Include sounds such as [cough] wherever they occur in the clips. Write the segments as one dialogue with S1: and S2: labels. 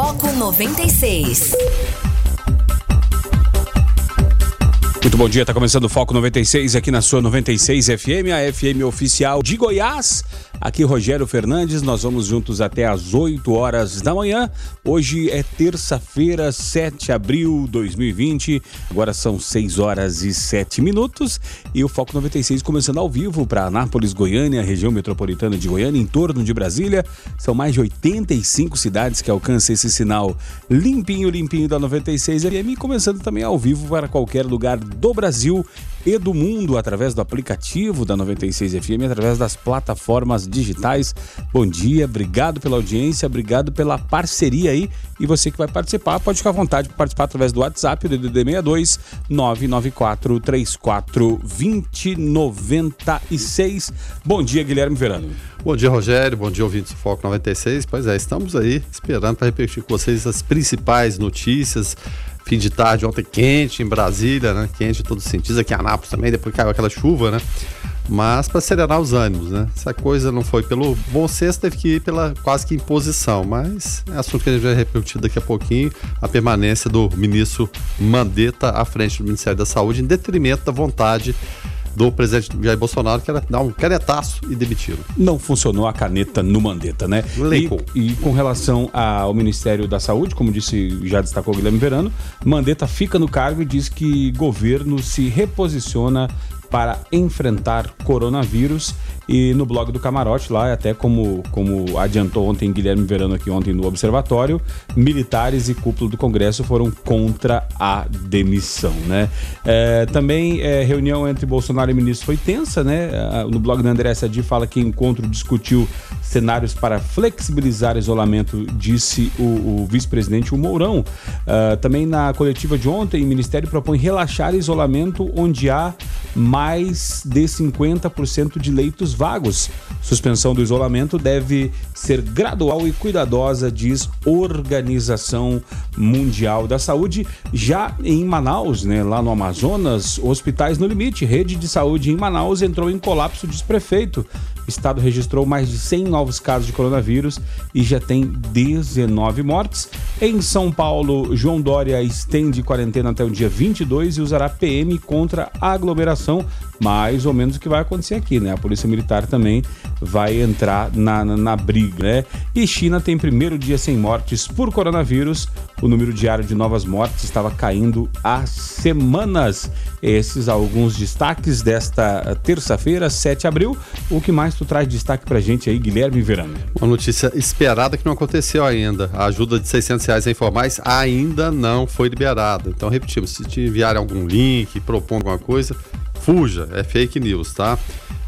S1: Foco 96.
S2: Muito bom dia, tá começando o Foco 96 aqui na sua 96 FM, a FM oficial de Goiás. Aqui Rogério Fernandes, nós vamos juntos até às 8 horas da manhã. Hoje é terça-feira, 7 de abril de 2020. Agora são 6 horas e 7 minutos e o Foco 96 começando ao vivo para Anápolis, Goiânia, região metropolitana de Goiânia, em torno de Brasília. São mais de 85 cidades que alcançam esse sinal limpinho, limpinho da 96 FM, começando também ao vivo para qualquer lugar do Brasil e do mundo através do aplicativo da 96 FM, através das plataformas digitais. Bom dia, obrigado pela audiência, obrigado pela parceria aí. E você que vai participar, pode ficar à vontade para participar através do WhatsApp, o DDD 62 994 34 2096. Bom dia, Guilherme Verano.
S3: Bom dia, Rogério. Bom dia, ouvintes do Foco 96. Pois é, estamos aí esperando para repetir com vocês as principais notícias fim de tarde ontem quente em Brasília, né? Quente em todos os sentidos, aqui em Anápolis também, depois caiu aquela chuva, né? Mas para acelerar os ânimos, né? Se a coisa não foi pelo bom senso, teve que ir pela quase que imposição. Mas é assunto que a gente vai repetir daqui a pouquinho, a permanência do ministro Mandetta à frente do Ministério da Saúde, em detrimento da vontade do presidente Jair Bolsonaro, que era dar um canetaço e demiti-lo.
S2: Não funcionou a caneta no Mandetta, né? E, e, com relação ao Ministério da Saúde, como disse, já destacou o Guilherme Verano, Mandetta fica no cargo e diz que governo se reposiciona para enfrentar coronavírus e no blog do Camarote lá, até como, como adiantou ontem Guilherme Verano aqui ontem no Observatório, militares e cúpula do Congresso foram contra a demissão, né? É, também é, reunião entre Bolsonaro e ministro foi tensa, né? No blog da André Sadi fala que encontro discutiu cenários para flexibilizar isolamento, disse o, o vice-presidente o Mourão. Uh, também na coletiva de ontem, o Ministério propõe relaxar isolamento onde há mais de 50% de leitos vagos. Suspensão do isolamento deve ser gradual e cuidadosa, diz Organização Mundial da Saúde. Já em Manaus, né, lá no Amazonas, hospitais no limite. Rede de saúde em Manaus entrou em colapso, diz prefeito. O estado registrou mais de 100 novos casos de coronavírus e já tem 19 mortes. Em São Paulo, João Dória estende quarentena até o dia 22 e usará PM contra a aglomeração mais ou menos o que vai acontecer aqui, né? A Polícia Militar também vai entrar na, na, na, briga, né? E China tem primeiro dia sem mortes por coronavírus. O número diário de novas mortes estava caindo há semanas. Esses alguns destaques desta terça-feira, 7 de abril. O que mais tu traz de destaque pra gente aí, Guilherme Verano?
S3: Uma notícia esperada que não aconteceu ainda. A ajuda de 600 reais informais ainda não foi liberada. Então, repetimos, se te enviarem algum link, propor alguma coisa, fuja, é fake news, tá?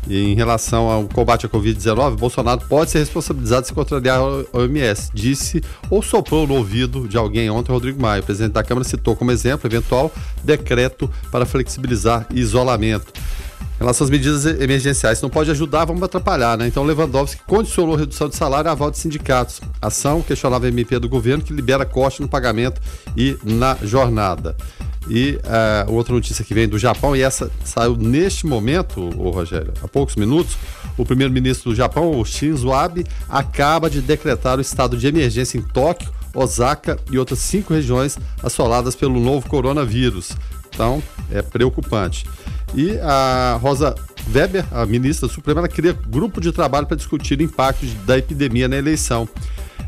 S3: E em relação ao combate à Covid-19, Bolsonaro pode ser responsabilizado se contrariar a OMS, disse ou soprou no ouvido de alguém ontem, Rodrigo Maia. O presidente da Câmara citou como exemplo eventual decreto para flexibilizar isolamento. Em relação às medidas emergenciais, se não pode ajudar, vamos atrapalhar, né? Então Lewandowski condicionou redução de salário a aval de sindicatos. Ação questionava a MP do governo que libera corte no pagamento e na jornada. E uh, outra notícia que vem do Japão, e essa saiu neste momento, o Rogério, há poucos minutos, o primeiro-ministro do Japão, o Shinzo Abe, acaba de decretar o estado de emergência em Tóquio, Osaka e outras cinco regiões assoladas pelo novo coronavírus. Então, é preocupante. E a Rosa Weber, a ministra suprema, ela cria grupo de trabalho para discutir impactos da epidemia na eleição.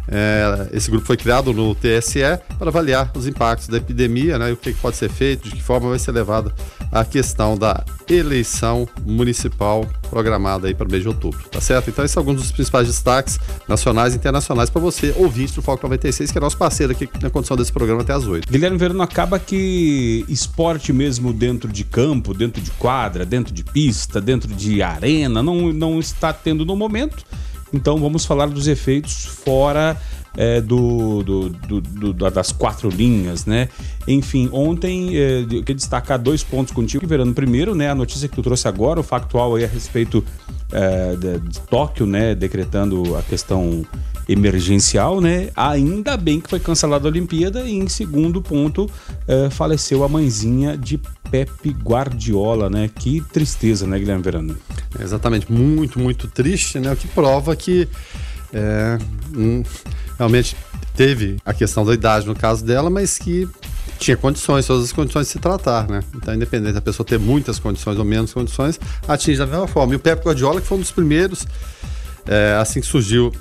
S3: É, esse grupo foi criado no TSE para avaliar os impactos da epidemia, né, o que pode ser feito, de que forma vai ser levada a questão da eleição municipal programada aí para o mês de outubro, tá certo? Então, esses são alguns dos principais destaques nacionais e internacionais para você, ouvinte do Foco 96, que é nosso parceiro aqui na condição desse programa até as 8.
S2: Guilherme Verano, acaba que esporte mesmo dentro de campo, dentro de quadra, dentro de pista, dentro de arena, não, não está tendo no momento então vamos falar dos efeitos fora é, do, do, do, das quatro linhas, né? Enfim, ontem é, eu queria destacar dois pontos contigo, Verano. Primeiro, né, a notícia que tu trouxe agora, o factual aí a respeito é, de, de, Tóquio, né, decretando a questão emergencial, né? Ainda bem que foi cancelada a Olimpíada e em segundo ponto é, faleceu a mãezinha de Pepe Guardiola, né? Que tristeza, né, Guilherme Verano?
S3: É exatamente, muito, muito triste, né? O que prova que é, realmente teve a questão da idade no caso dela, mas que tinha condições, todas as condições de se tratar, né? Então, independente da pessoa ter muitas condições ou menos condições, atinge da mesma forma. E o Pep Guardiola, que foi um dos primeiros, é, assim que surgiu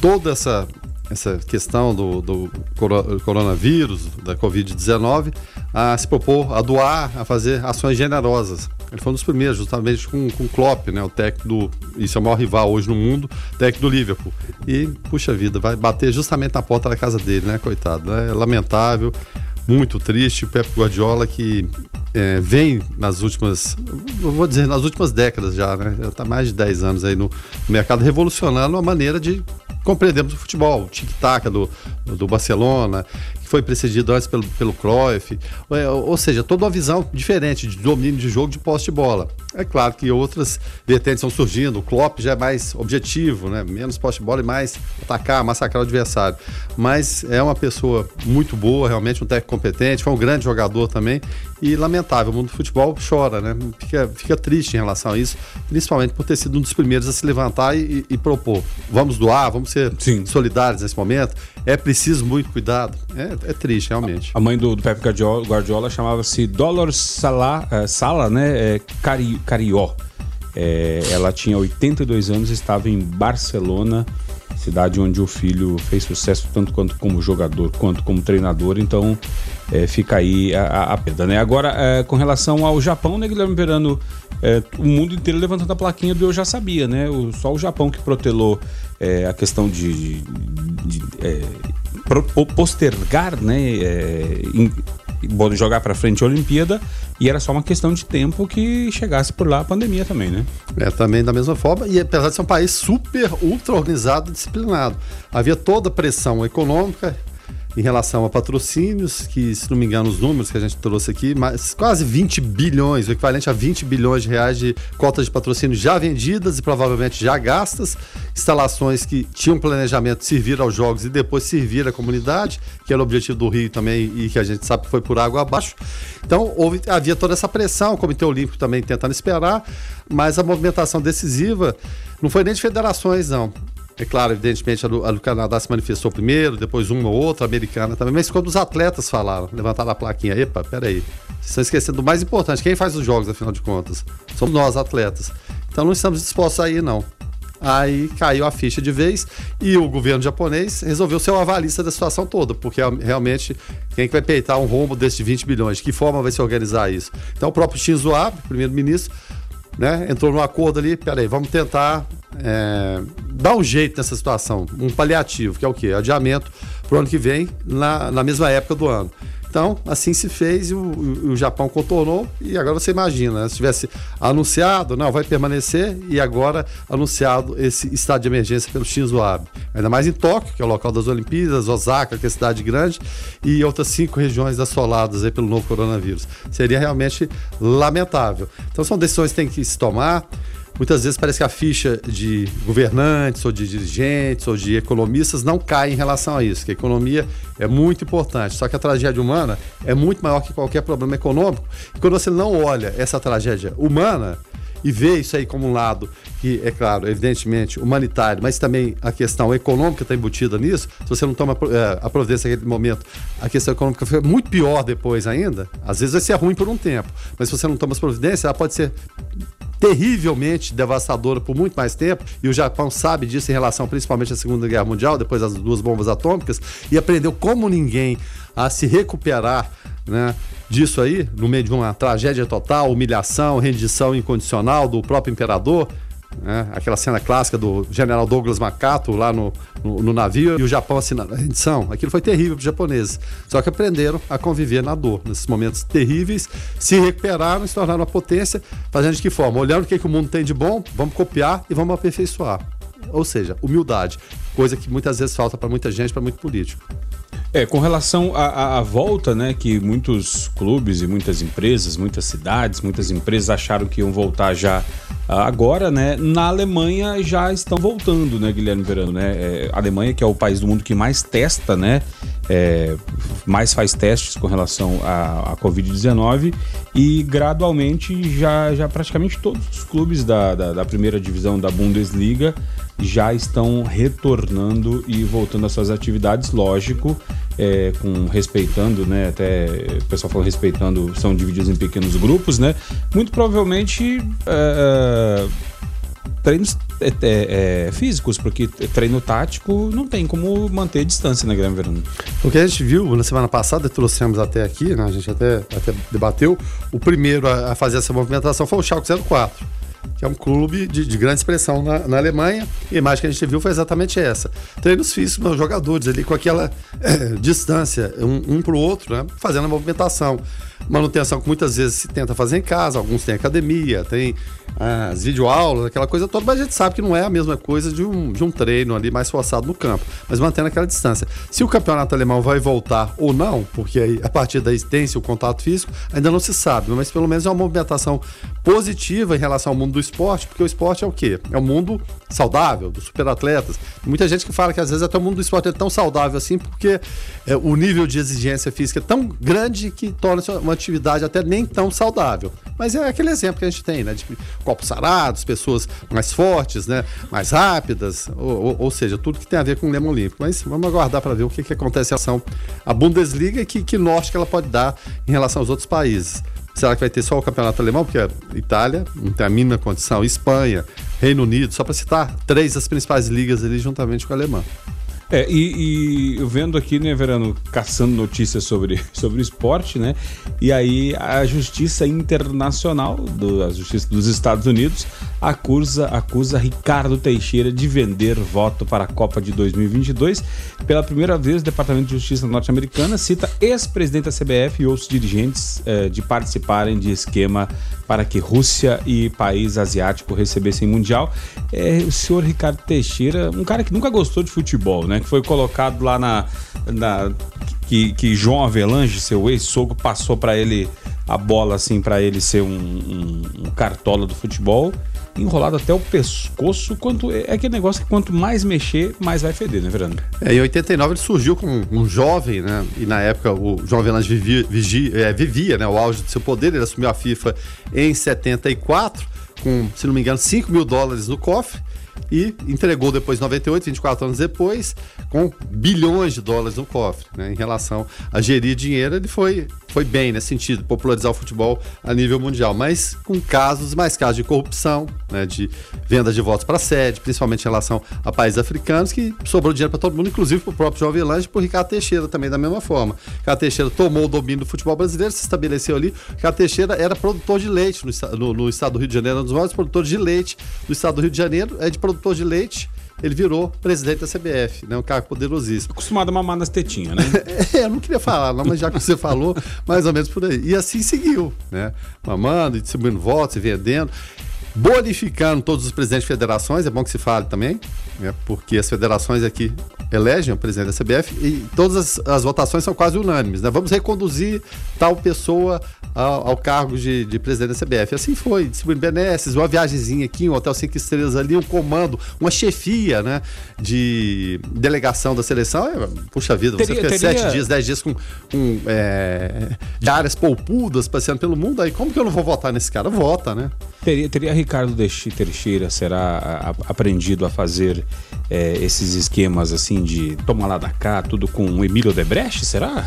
S3: toda essa essa questão do, do coronavírus, da Covid-19, a se propor a doar, a fazer ações generosas. Ele foi um dos primeiros, justamente com, com Klopp, né, o técnico do. Isso é o maior rival hoje no mundo, técnico do Liverpool. E, puxa vida, vai bater justamente na porta da casa dele, né, coitado. É lamentável, muito triste. O Pep Guardiola que é, vem nas últimas, vou dizer, nas últimas décadas já, né? Já está mais de 10 anos aí no mercado, revolucionando a maneira de compreendemos o futebol, o tic-tac do, do Barcelona, que foi precedido antes pelo, pelo Cruyff, é, ou seja, toda uma visão diferente de domínio de jogo de poste de bola. É claro que outras vertentes estão surgindo, o Klopp já é mais objetivo, né? menos poste de bola e mais atacar, massacrar o adversário. Mas é uma pessoa muito boa, realmente um técnico competente, foi um grande jogador também e lamentável, o mundo do futebol chora, né? Fica, fica triste em relação a isso, principalmente por ter sido um dos primeiros a se levantar e, e propor, vamos doar, vamos ser Sim. solidários nesse momento, é preciso muito cuidado. É, é triste, realmente.
S2: A mãe do, do Pepe Guardiola, Guardiola chamava-se Dolor Sala, uh, Sala né? É, Cari, Carió. É, ela tinha 82 anos, estava em Barcelona, cidade onde o filho fez sucesso tanto quanto como jogador quanto como treinador. Então é, fica aí a, a, perda, né? Agora, é, com relação ao Japão, né, Guilherme Verano, é, o mundo inteiro levantando a plaquinha do Eu Já Sabia, né? O, só o Japão que protelou é, a questão de, de, de é, postergar, né? É, em, jogar para frente a Olimpíada e era só uma questão de tempo que chegasse por lá a pandemia também, né?
S3: É, também da mesma forma, e apesar de ser um país super ultra organizado e disciplinado, havia toda a pressão econômica em relação a patrocínios, que, se não me engano, os números que a gente trouxe aqui, mas quase 20 bilhões, o equivalente a 20 bilhões de reais de cotas de patrocínio já vendidas e provavelmente já gastas, instalações que tinham planejamento de servir aos jogos e depois servir à comunidade, que era o objetivo do Rio também e que a gente sabe que foi por água abaixo. Então, houve, havia toda essa pressão, o Comitê Olímpico também tentando esperar, mas a movimentação decisiva não foi nem de federações, não. É claro, evidentemente, a do, a do, Canadá se manifestou primeiro, depois uma ou outra, americana também, mas quando os atletas falaram, levantaram a plaquinha, epa, peraí, vocês estão esquecendo do mais importante, quem faz os jogos, afinal de contas? Somos nós, atletas. Então não estamos dispostos a ir, não. Aí caiu a ficha de vez e o governo japonês resolveu ser o avalista da situação toda, porque realmente quem é que vai peitar um rombo desses 20 bilhões? De que forma vai se organizar isso? Então o próprio Shinzo Abe, primeiro-ministro, né, entrou no acordo ali, peraí, vamos tentar é, dar um jeito nessa situação, um paliativo, que é o quê? Adiamento para o ano que vem, na, na mesma época do ano. Então, assim se fez e o, o, Japão contornou. E agora você imagina, né? se tivesse anunciado, não, vai permanecer, e agora anunciado esse estado de emergência pelo Shinzo Abe. Ainda mais em Tóquio, que é o local das Olimpíadas, Osaka, que é cidade grande, e outras cinco regiões assoladas pelo novo coronavírus. Seria realmente lamentável. Então, são decisões que tem que se tomar. Muitas vezes parece que a ficha de governantes, ou de dirigentes, ou de economistas não cai em relação a isso, que a economia é muito importante. Só que a tragédia humana é muito maior que qualquer problema econômico. E quando você não olha essa tragédia humana, e vê isso aí como um lado que, é claro, evidentemente humanitário, mas também a questão econômica está embutida nisso. Se você não toma é, a providência naquele momento, a questão econômica fica muito pior depois ainda. Às vezes vai ser ruim por um tempo, mas se você não toma as providências, ela pode ser terrivelmente devastadora por muito mais tempo, e o Japão sabe disso em relação principalmente à Segunda Guerra Mundial, depois das duas bombas atômicas, e aprendeu como ninguém a se recuperar né, disso aí, no meio de uma tragédia total, humilhação, rendição incondicional do próprio imperador. Né? Aquela cena clássica do general Douglas Macato lá no, no, no navio e o Japão assinando a rendição. Aquilo foi terrível para os japoneses. Só que aprenderam a conviver na dor. Nesses momentos terríveis, se recuperaram e se tornaram uma potência. Fazendo de que forma? Olhando o que, que o mundo tem de bom, vamos copiar e vamos aperfeiçoar. Ou seja, humildade. Coisa que muitas vezes falta para muita gente, para muito político.
S2: É, com relação à, volta, né, que muitos clubes e muitas empresas, muitas cidades, muitas empresas acharam que iam voltar já ah, agora, né, na Alemanha já estão voltando, né, Guilherme Verano, né, é, a Alemanha que é o país do mundo que mais testa, né, é, mais faz testes com relação à, à Covid-19 e gradualmente já, já praticamente todos os clubes da, da, da primeira divisão da Bundesliga já estão retornando e voltando às suas atividades, lógico, é, com respeitando, né? Até o pessoal falou respeitando, são divididos em pequenos grupos, né? Muito provavelmente é, é treinos é, é, é, físicos, porque treino tático não tem como manter distância na Grande Verano.
S3: O que a gente viu na semana passada, trouxemos até aqui, né, a gente até, até debateu, o primeiro a, a fazer essa movimentação foi o Schalke 04 que é um clube de, de grande expressão na, na, Alemanha. E a imagem que a gente viu foi exatamente essa. Treinos físicos, jogadores ali com aquela é, distância, um, um para o outro, né? fazendo a movimentação. Manutenção que muitas vezes se tenta fazer em casa, alguns têm academia, tem as videoaulas, aquela coisa toda, mas a gente sabe que não é a mesma coisa de um, de um treino ali mais forçado no campo, mas mantendo aquela distância. Se o campeonato alemão vai voltar ou não, porque aí, a partir daí tem o contato físico, ainda não se sabe, mas pelo menos é uma movimentação positiva em relação ao mundo do esporte, porque o esporte é o quê? É o um mundo saudável, dos superatletas. Muita gente que fala que às vezes até o mundo do esporte é tão saudável assim, porque é, o nível de exigência física é tão grande que torna uma atividade até nem tão saudável. Mas é aquele exemplo que a gente tem, né? De copos sarados, pessoas mais fortes, né? Mais rápidas, ou, ou, ou, seja, tudo que tem a ver com o Lema Olímpico. Mas vamos aguardar para ver o que, que acontece em relação à Bundesliga e que, que norte que ela pode dar em relação aos outros países. Será que vai ter só o campeonato alemão? Porque a Itália não tem a mínima condição, Espanha, Reino Unido, só para citar três das principais ligas ali juntamente com a alemã.
S2: É, e, e vendo aqui, né, Verano, caçando notícias sobre, [laughs] sobre esporte, né? E aí a Justiça Internacional, do, a Justiça dos Estados Unidos, acusa, acusa Ricardo Teixeira de vender voto para a Copa de 2022. Pela primeira vez, o Departamento de Justiça norte-americana cita ex-presidente da CBF e outros dirigentes eh, de participarem de esquema para que Rússia e país asiático recebessem Mundial. É, o senhor Ricardo Teixeira, um cara que nunca gostou de futebol, né? Que foi colocado lá na. na que, que João Avelange, seu ex-sogro, passou para ele a bola assim para ele ser um, um, um, cartola do futebol, enrolado até o pescoço. Quanto é aquele negócio que quanto mais mexer, mais vai feder, né, Verano?
S3: É, em 89 ele surgiu como um jovem, né? E na época o João Avelange vivia, vivia, é, vivia né, o auge do seu poder. Ele assumiu a FIFA em 74 com, se não me engano, 5 mil dólares no cofre e entregou depois, 98, 24 anos depois, com bilhões de dólares no cofre. Né? Em relação a gerir dinheiro, ele foi, foi bem nesse sentido, popularizar o futebol a nível mundial, mas com casos, mais casos de corrupção, né? de venda de votos para sede, principalmente em relação a países africanos, que sobrou dinheiro para todo mundo, inclusive para o próprio João Avelange e para o Ricardo Teixeira também, da mesma forma. Ricardo Teixeira tomou o domínio do futebol brasileiro, se estabeleceu ali. Ricardo Teixeira era produtor de leite no, no, no estado do Rio de Janeiro, um dos maiores produtores de leite do estado do Rio de Janeiro, é de produtor de leite, ele virou presidente da CBF, né? Um cara poderosíssimo.
S2: Acostumado a mamar nas tetinhas, né? [laughs]
S3: é, eu não queria falar, não, mas já que você falou, mais ou menos por aí. E assim seguiu, né? Mamando, distribuindo votos e vendendo bonificando todos os presidentes de federações, é bom que se fale também, né, porque as federações aqui elegem o presidente da CBF e todas as, as votações são quase unânimes. Né? Vamos reconduzir tal pessoa ao, ao cargo de, de, presidente da CBF. Assim foi, distribuindo benesses, uma viagemzinha aqui, um hotel cinco estrelas ali, um comando, uma chefia né, de delegação da seleção. É, puxa vida, teria, você fica teria... sete dias, dez dias com, com é, de áreas poupudas passeando pelo mundo, aí como que eu não vou votar nesse cara? Vota, né?
S2: Teria, teria Ricardo Teixeira será aprendido a fazer é, esses esquemas assim de toma lá da cá, tudo com o Emílio Debrecht, será?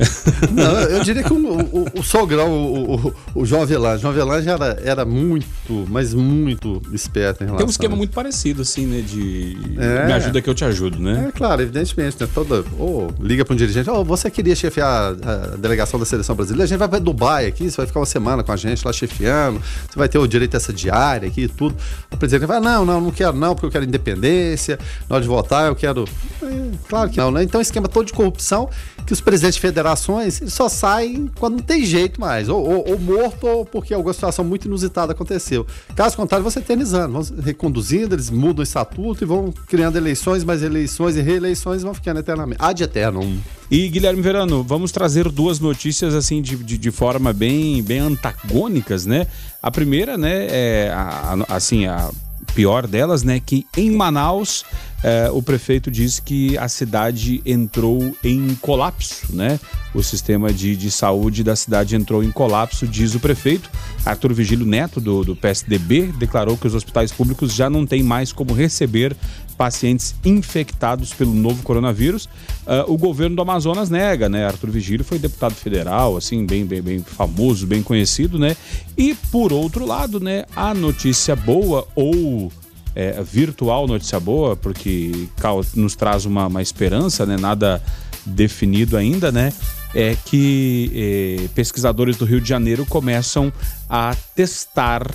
S2: [laughs]
S3: Não, eu diria que o, o, o sogrão, o, o, o João Avelange era, era muito, mas muito esperto em relação
S2: Tem um esquema muito parecido, assim, né? De é, me ajuda que eu te ajudo, né?
S3: É, claro, evidentemente, né? Toda, ou oh, liga para um dirigente, oh, você queria chefiar a delegação da seleção brasileira, a gente vai para Dubai aqui, você vai ficar uma semana com a gente lá chefiando, você vai ter o direito a essa diária aqui e tudo. O presidente vai, não, não, não quero não, porque eu quero independência, na hora de votar eu quero... É, claro que não, né? Então, esquema todo de corrupção que os presidentes de federações só saem quando não tem jeito mais, ou, ou, ou, morto ou porque alguma situação muito inusitada aconteceu. Caso contrário, você eternizando, vão reconduzindo, eles mudam o estatuto e vão criando eleições, mais eleições e reeleições vão ficando eternamente. Ad eternum.
S2: E Guilherme Verano, vamos trazer duas notícias assim de, de, de forma bem, bem antagônicas, né? A primeira, né, é a, a, assim, a pior delas, né, que em Manaus é, o prefeito disse que a cidade entrou em colapso, né? O sistema de, de saúde da cidade entrou em colapso, diz o prefeito. Arthur Vigílio Neto, do, do PSDB, declarou que os hospitais públicos já não têm mais como receber pacientes infectados pelo novo coronavírus. Uh, o governo do Amazonas nega, né? Arthur Vigílio foi deputado federal, assim, bem, bem, bem famoso, bem conhecido, né? E por outro lado, né, a notícia boa ou é, virtual notícia boa, porque nos traz uma, uma esperança, né? Nada definido ainda, né? É que é, pesquisadores do Rio de Janeiro começam a testar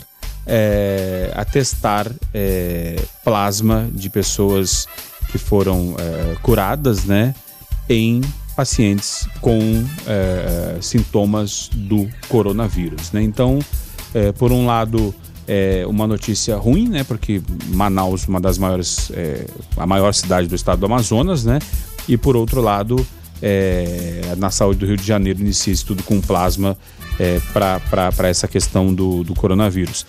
S2: é, a testar é, plasma de pessoas que foram é, curadas, né, em pacientes com é, sintomas do coronavírus, né? Então, é, por um lado, é uma notícia ruim, né? Porque Manaus, uma das maiores, é, a maior cidade do estado do Amazonas, né? E por outro lado, é, na saúde do Rio de Janeiro inicia estudo com plasma é, para essa questão do, do coronavírus.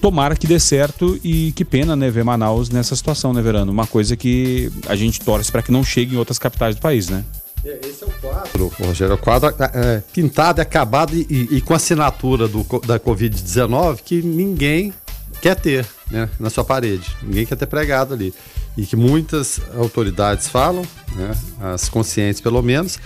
S2: Tomara que dê certo e que pena, né, ver Manaus nessa situação, né, Verano? Uma coisa que a gente torce para que não chegue em outras capitais do país, né?
S3: É, esse é o quadro, Rogério, é o quadro é, é pintado, acabado e, e, com assinatura do, da Covid-19 que ninguém quer ter né, na sua parede, ninguém quer ter pregado ali. E que muitas autoridades falam, né, as conscientes pelo menos,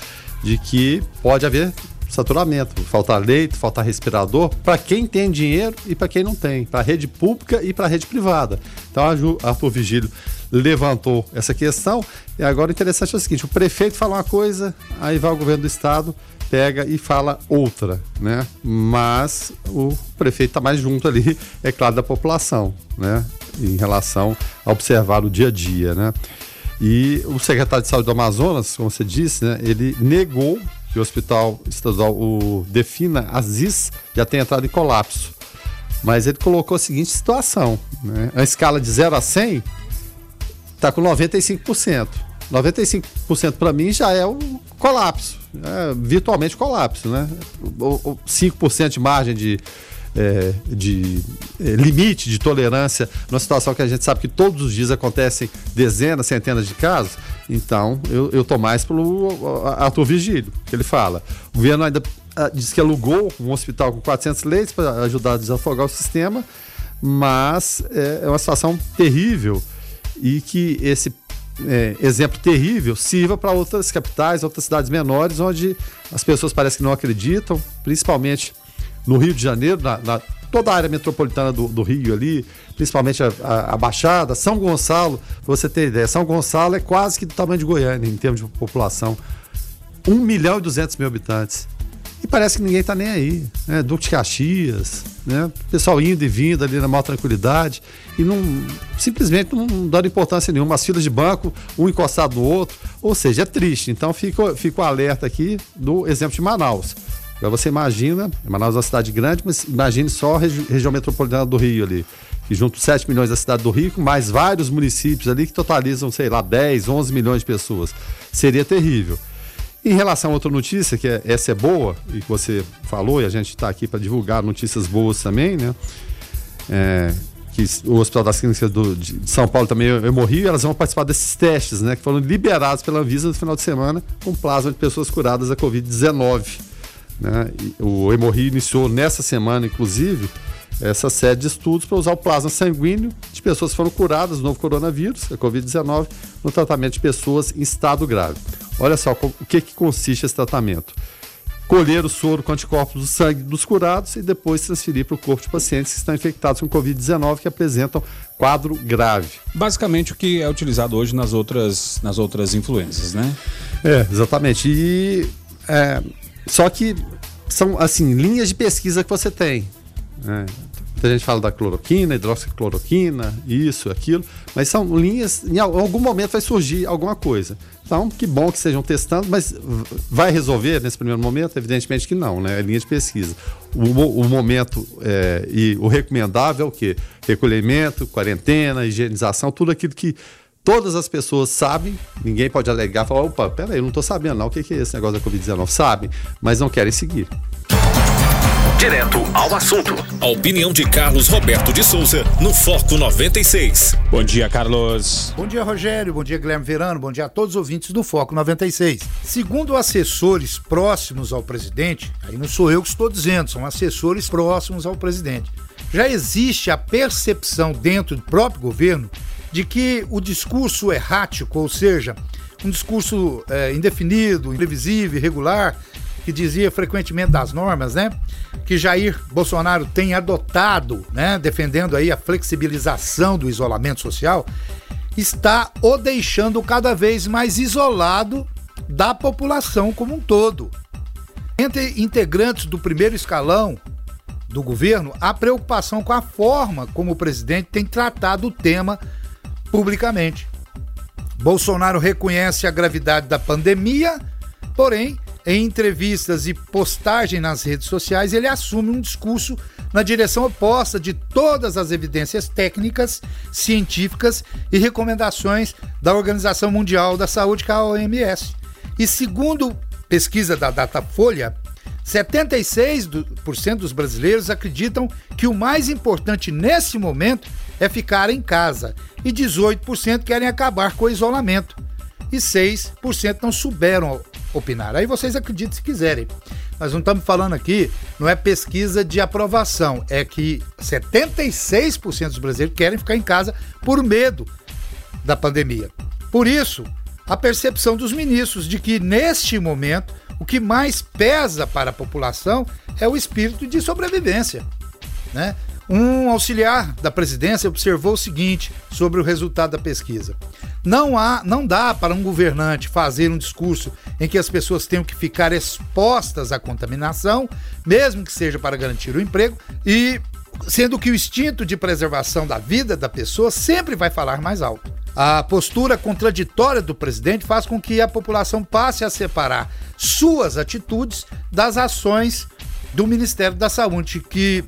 S3: de que pode haver saturamento, faltar leito, faltar respirador, para quem tem dinheiro e para quem não tem, para a rede pública e para a rede privada. Então, a Arthur Vigílio levantou essa questão e agora o interessante é o seguinte: o prefeito fala uma coisa, aí vai o governo do estado, pega e fala outra, né? Mas o prefeito está mais junto ali, é claro, da população, né? Em relação a observar o dia a dia, né? E o secretário de saúde do Amazonas, como você disse, né, ele negou que o Hospital Estadual, o Defina Aziz, já tem entrado em colapso. Mas ele colocou a seguinte situação: né? a escala de 0 a 100 está com 95%. 95% para mim já é um colapso, é virtualmente colapso, né? 5% de margem de, é, de é, limite de tolerância numa situação que a gente sabe que todos os dias acontecem dezenas, centenas de casos. Então, eu, eu tô mais pelo Arthur Vigílio, que ele fala. O governo ainda ah, diz que alugou um hospital com 400 leitos para ajudar a desafogar o sistema, mas é, é uma situação terrível e que esse é, exemplo terrível sirva para outras capitais, outras cidades menores, onde as pessoas parecem que não acreditam, principalmente no Rio de Janeiro, na, na toda a área metropolitana do, do Rio ali, principalmente a, a, a, Baixada, São Gonçalo, para você ter ideia, São Gonçalo é quase que do tamanho de Goiânia em termos de população. 1 milhão e 200 mil habitantes. E parece que ninguém está nem aí. Né? Duque de Caxias, né? pessoal indo e vindo ali na maior tranquilidade e não simplesmente não dando importância nenhuma. As filas de banco, um encostado no outro. Ou seja, é triste. Então fico, fico alerta aqui do exemplo de Manaus. Agora você imagina, Manaus é uma cidade grande, mas imagine só a regi região metropolitana do Rio ali, que junto 7 milhões da cidade do Rio, mais vários municípios ali que totalizam, sei lá, 10, 11 milhões de pessoas. Seria terrível. Em relação a outra notícia, que é, essa é boa, e que você falou, e a gente está aqui para divulgar notícias boas também, né? É, que o Hospital das Clínicas do, de São Paulo também eu morri, elas vão participar desses testes, né? Que foram liberados pela Anvisa no final de semana com plasma de pessoas curadas da Covid-19. Né? O Hemorri iniciou nessa semana, inclusive, essa série de estudos para usar o plasma sanguíneo de pessoas que foram curadas do novo coronavírus, a Covid-19, no tratamento de pessoas em estado grave. Olha só o que, que consiste esse tratamento. Colher o soro com anticorpos do sangue dos curados e depois transferir para o corpo de pacientes que estão infectados com Covid-19 que apresentam quadro grave.
S2: Basicamente o que é utilizado hoje nas outras, nas outras influências, né?
S3: É, exatamente. E é, só que são, assim, linhas de pesquisa que você tem. Né? A gente fala da cloroquina, hidroxicloroquina, isso, aquilo, mas são linhas, em algum momento vai surgir alguma coisa. Então, que bom que sejam testando, mas vai resolver nesse primeiro momento? Evidentemente que não, né? É linha de pesquisa. O, o momento é, e o recomendável é o quê? Recolhimento, quarentena, higienização, tudo aquilo que Todas as pessoas sabem, ninguém pode alegar, falar, opa, peraí, eu não estou sabendo não, o que é esse negócio da Covid-19? Sabem, mas não querem seguir.
S4: direto ao assunto. A opinião de Carlos Roberto de Souza no Foco 96.
S2: Bom dia, Carlos.
S5: Bom dia, Rogério. Bom dia, Guilherme Verano. Bom dia a todos os ouvintes do Foco 96. Segundo assessores próximos ao presidente, aí não sou eu que estou dizendo, são assessores próximos ao presidente. Já existe a percepção dentro do próprio governo de que o discurso errático, ou seja, um discurso é, indefinido, imprevisível, irregular, que dizia frequentemente das normas, né? Que Jair Bolsonaro tem adotado, né? Defendendo aí a flexibilização do isolamento social, está o deixando cada vez mais isolado da população como um todo. Entre integrantes do primeiro escalão do governo, há preocupação com a forma como o presidente tem tratado o tema publicamente. Bolsonaro reconhece a gravidade da pandemia, porém em entrevistas e postagem nas redes sociais, ele assume um discurso na direção oposta de todas as evidências técnicas, científicas e recomendações da Organização Mundial da Saúde, que é a OMS. E segundo pesquisa da Datafolha, 76% dos brasileiros acreditam que o mais importante nesse momento é ficar em casa e 18% querem acabar com o isolamento e 6% não souberam opinar. Aí vocês acreditem se quiserem. Nós não estamos falando aqui, não é pesquisa de aprovação, é que 76% dos brasileiros querem ficar em casa por medo da pandemia. Por isso, a percepção dos ministros de que neste momento o que mais pesa para a população é o espírito de sobrevivência, né? Um auxiliar da presidência observou o seguinte sobre o resultado da pesquisa: não há, não dá para um governante fazer um discurso em que as pessoas tenham que ficar expostas à contaminação, mesmo que seja para garantir o emprego, e sendo que o instinto de preservação da vida da pessoa sempre vai falar mais alto. A postura contraditória do presidente faz com que a população passe a separar suas atitudes das ações do Ministério da Saúde, que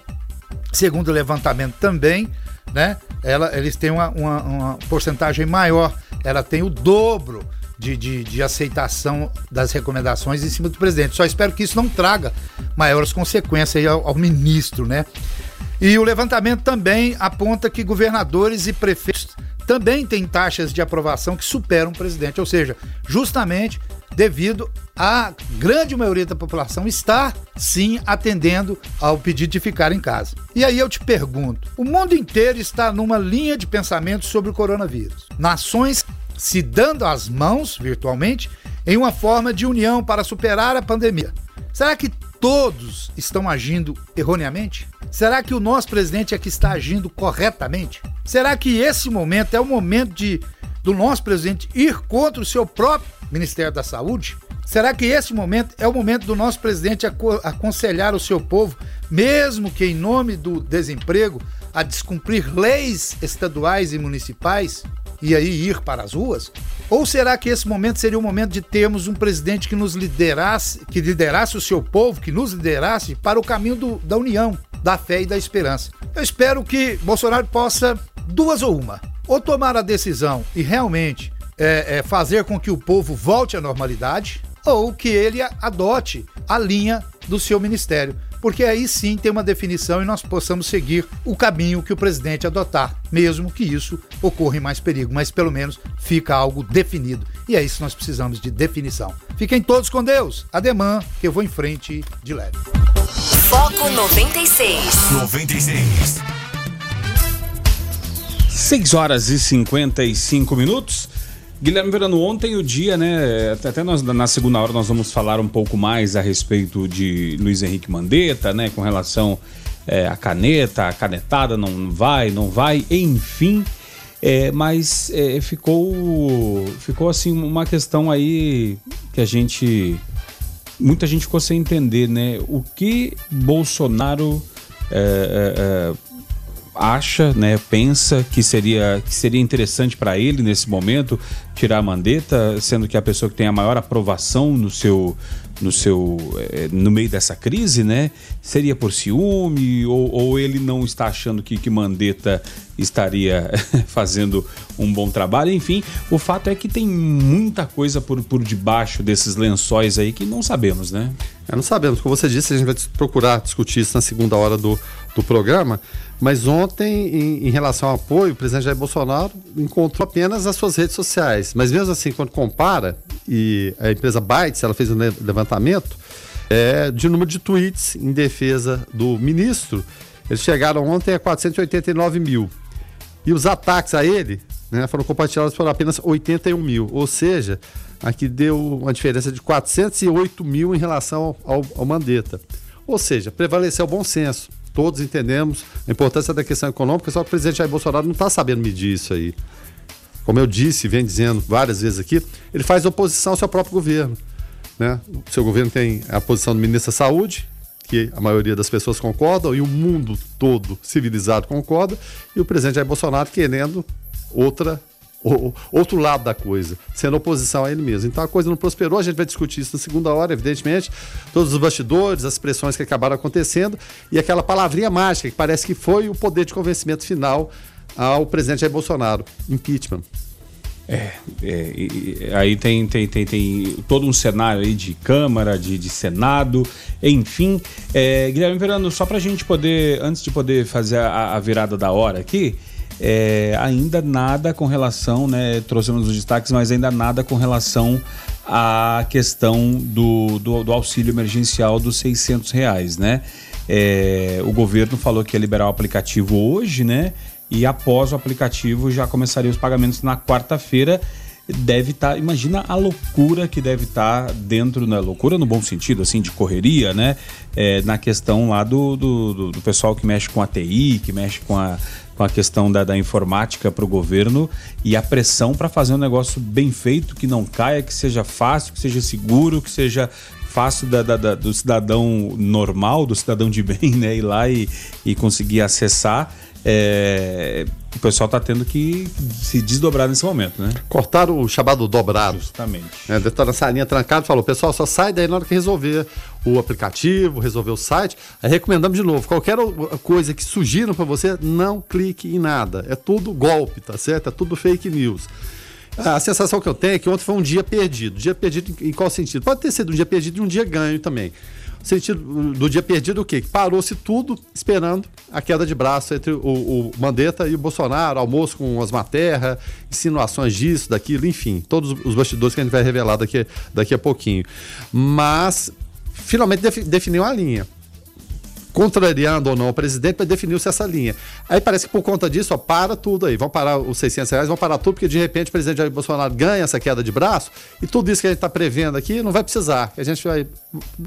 S5: Segundo o levantamento também, né, ela, eles têm uma, uma, uma porcentagem maior, ela tem o dobro de, de, de, aceitação das recomendações em cima do presidente. Só espero que isso não traga maiores consequências ao, ao, ministro, né? E o levantamento também aponta que governadores e prefeitos também têm taxas de aprovação que superam o presidente, ou seja, justamente devido à grande maioria da população estar sim atendendo ao pedido de ficar em casa. E aí eu te pergunto: o mundo inteiro está numa linha de pensamento sobre o coronavírus. Nações se dando as mãos virtualmente em uma forma de união para superar a pandemia. Será que todos estão agindo erroneamente? Será que o nosso presidente é que está agindo corretamente? Será que esse momento é o momento de do nosso presidente ir contra o seu próprio Ministério da Saúde? Será que esse momento é o momento do nosso presidente aconselhar o seu povo, mesmo que em nome do desemprego, a descumprir leis estaduais e municipais e aí ir para as ruas? Ou será que esse momento seria o momento de termos um presidente que nos liderasse, que liderasse o seu povo, que nos liderasse para o caminho do, da união, da fé e da esperança? Eu espero que Bolsonaro possa duas ou uma, ou tomar a decisão e realmente é, é, fazer com que o povo volte à normalidade ou que ele adote a linha do seu ministério. Porque aí sim tem uma definição e nós possamos seguir o caminho que o presidente adotar, mesmo que isso ocorra em mais perigo, mas pelo menos fica algo definido. E é isso que nós precisamos de definição. Fiquem todos com Deus. Ademã, que eu vou em frente de leve.
S1: Foco 96.
S4: 96.
S2: 6 horas e 55 minutos. Guilherme Verano, ontem o dia, né? Até nós, na segunda hora nós vamos falar um pouco mais a respeito de Luiz Henrique Mandetta, né? Com relação é, à caneta, a canetada não vai, não vai, enfim. É, mas é, ficou, ficou assim uma questão aí que a gente, muita gente ficou sem entender, né? O que Bolsonaro é, é, é acha, né, pensa que seria, que seria interessante para ele nesse momento, tirar a Mandetta, sendo que a pessoa que tem a maior aprovação no seu no seu é, no meio dessa crise, né? Seria por ciúme ou, ou ele não está achando que, que Mandetta estaria [laughs] fazendo um bom trabalho? Enfim, o fato é que tem muita coisa por, por debaixo desses lençóis aí que não sabemos, né?
S3: Não sabemos. Como você disse, a gente vai procurar discutir isso na segunda hora do, do programa. Mas ontem, em, em, relação ao apoio, o presidente Jair Bolsonaro encontrou apenas as suas redes sociais. Mas mesmo assim, quando compara, e a empresa Bytes, ela fez um levantamento é, de número de tweets em defesa do ministro, eles chegaram ontem a 489 mil. E os ataques a ele né, foram compartilhados por apenas 81 mil. Ou seja, aqui deu uma diferença de 408 mil em relação ao, ao Mandetta. Ou seja, prevaleceu o bom senso todos entendemos a importância da questão econômica, só que o presidente Jair Bolsonaro não está sabendo medir isso aí. Como eu disse, vem dizendo várias vezes aqui, ele faz oposição ao seu próprio governo. Né? O seu governo tem a posição do ministro da Saúde, que a maioria das pessoas concordam, e o mundo todo civilizado concorda, e o presidente Jair Bolsonaro querendo outra outro lado da coisa, sendo oposição a ele mesmo. Então a coisa não prosperou, a gente vai discutir isso na segunda hora, evidentemente, todos os bastidores, as pressões que acabaram acontecendo e aquela palavrinha mágica que parece que foi o poder de convencimento final ao presidente Jair Bolsonaro, impeachment.
S2: É, é aí tem, tem, tem, tem todo um cenário aí de Câmara, de, de Senado, enfim. É, Guilherme Verano, só para a gente poder, antes de poder fazer a, a virada da hora aqui, é, ainda nada com relação, né? Trouxemos os destaques, mas ainda nada com relação à questão do, do, do auxílio emergencial dos 600 reais, né? É, o governo falou que ia liberar o aplicativo hoje, né? E após o aplicativo já começariam os pagamentos na quarta-feira deve estar. Tá, imagina a loucura que deve estar tá dentro, né? Loucura no bom sentido, assim, de correria, né? É, na questão lá do, do, do, pessoal que mexe com a TI, que mexe com a, com a questão da, da informática para o governo e a pressão para fazer um negócio bem feito, que não caia, que seja fácil, que seja seguro, que seja fácil da, da, da, do cidadão normal, do cidadão de [laughs] bem, né? Ir lá e, e conseguir acessar é, o pessoal está tendo que se desdobrar nesse momento, né?
S3: Cortar o chamado dobrado.
S2: Justamente.
S3: É, deve estar na salinha trancada falou, pessoal, só sai daí na hora que resolver o aplicativo, resolver o site. Aí recomendamos de novo, qualquer coisa que sugiram para você, não clique em nada. É tudo golpe, tá certo? É tudo fake news. A sensação que eu tenho é que ontem foi um dia perdido. Dia perdido em qual sentido? Pode ter sido um dia perdido e um dia ganho também sentido do dia perdido o quê? Parou-se tudo esperando a queda de braço entre o, o Mandetta e o Bolsonaro, almoço com Osmar Terra, insinuações disso, daquilo, enfim, todos os bastidores que a gente vai revelar daqui, daqui a pouquinho. Mas finalmente definiu a linha contrariando ou não o presidente, para definir-se essa linha. Aí parece que por conta disso, ó, para tudo aí. Vão parar os 600 reais, vão parar tudo, porque de repente o presidente Jair Bolsonaro ganha essa queda de braço e tudo isso que a gente está prevendo aqui não vai precisar. A gente vai.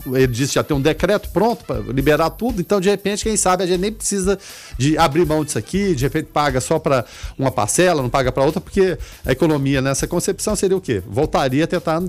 S3: Ele disse já tem um decreto pronto para liberar tudo, então de repente, quem sabe, a gente nem precisa de abrir mão disso aqui, de repente paga só para uma parcela, não paga para outra, porque a economia nessa concepção seria o quê? Voltaria a tentar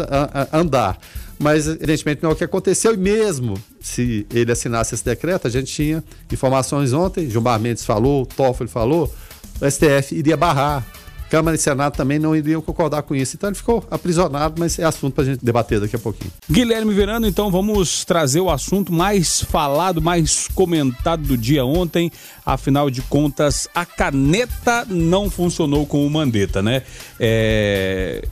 S3: andar mas evidentemente não é o que aconteceu, e mesmo se ele assinasse esse decreto, a gente tinha informações ontem, Gilmar Mendes falou, Toffoli falou, o STF iria barrar. Câmara e Senado também não iriam concordar com isso. Então ele ficou aprisionado, mas é assunto para a gente debater daqui a pouquinho.
S2: Guilherme Verano, então vamos trazer o assunto mais falado, mais comentado do dia ontem. Afinal de contas, a caneta não funcionou com o Mandetta, né? É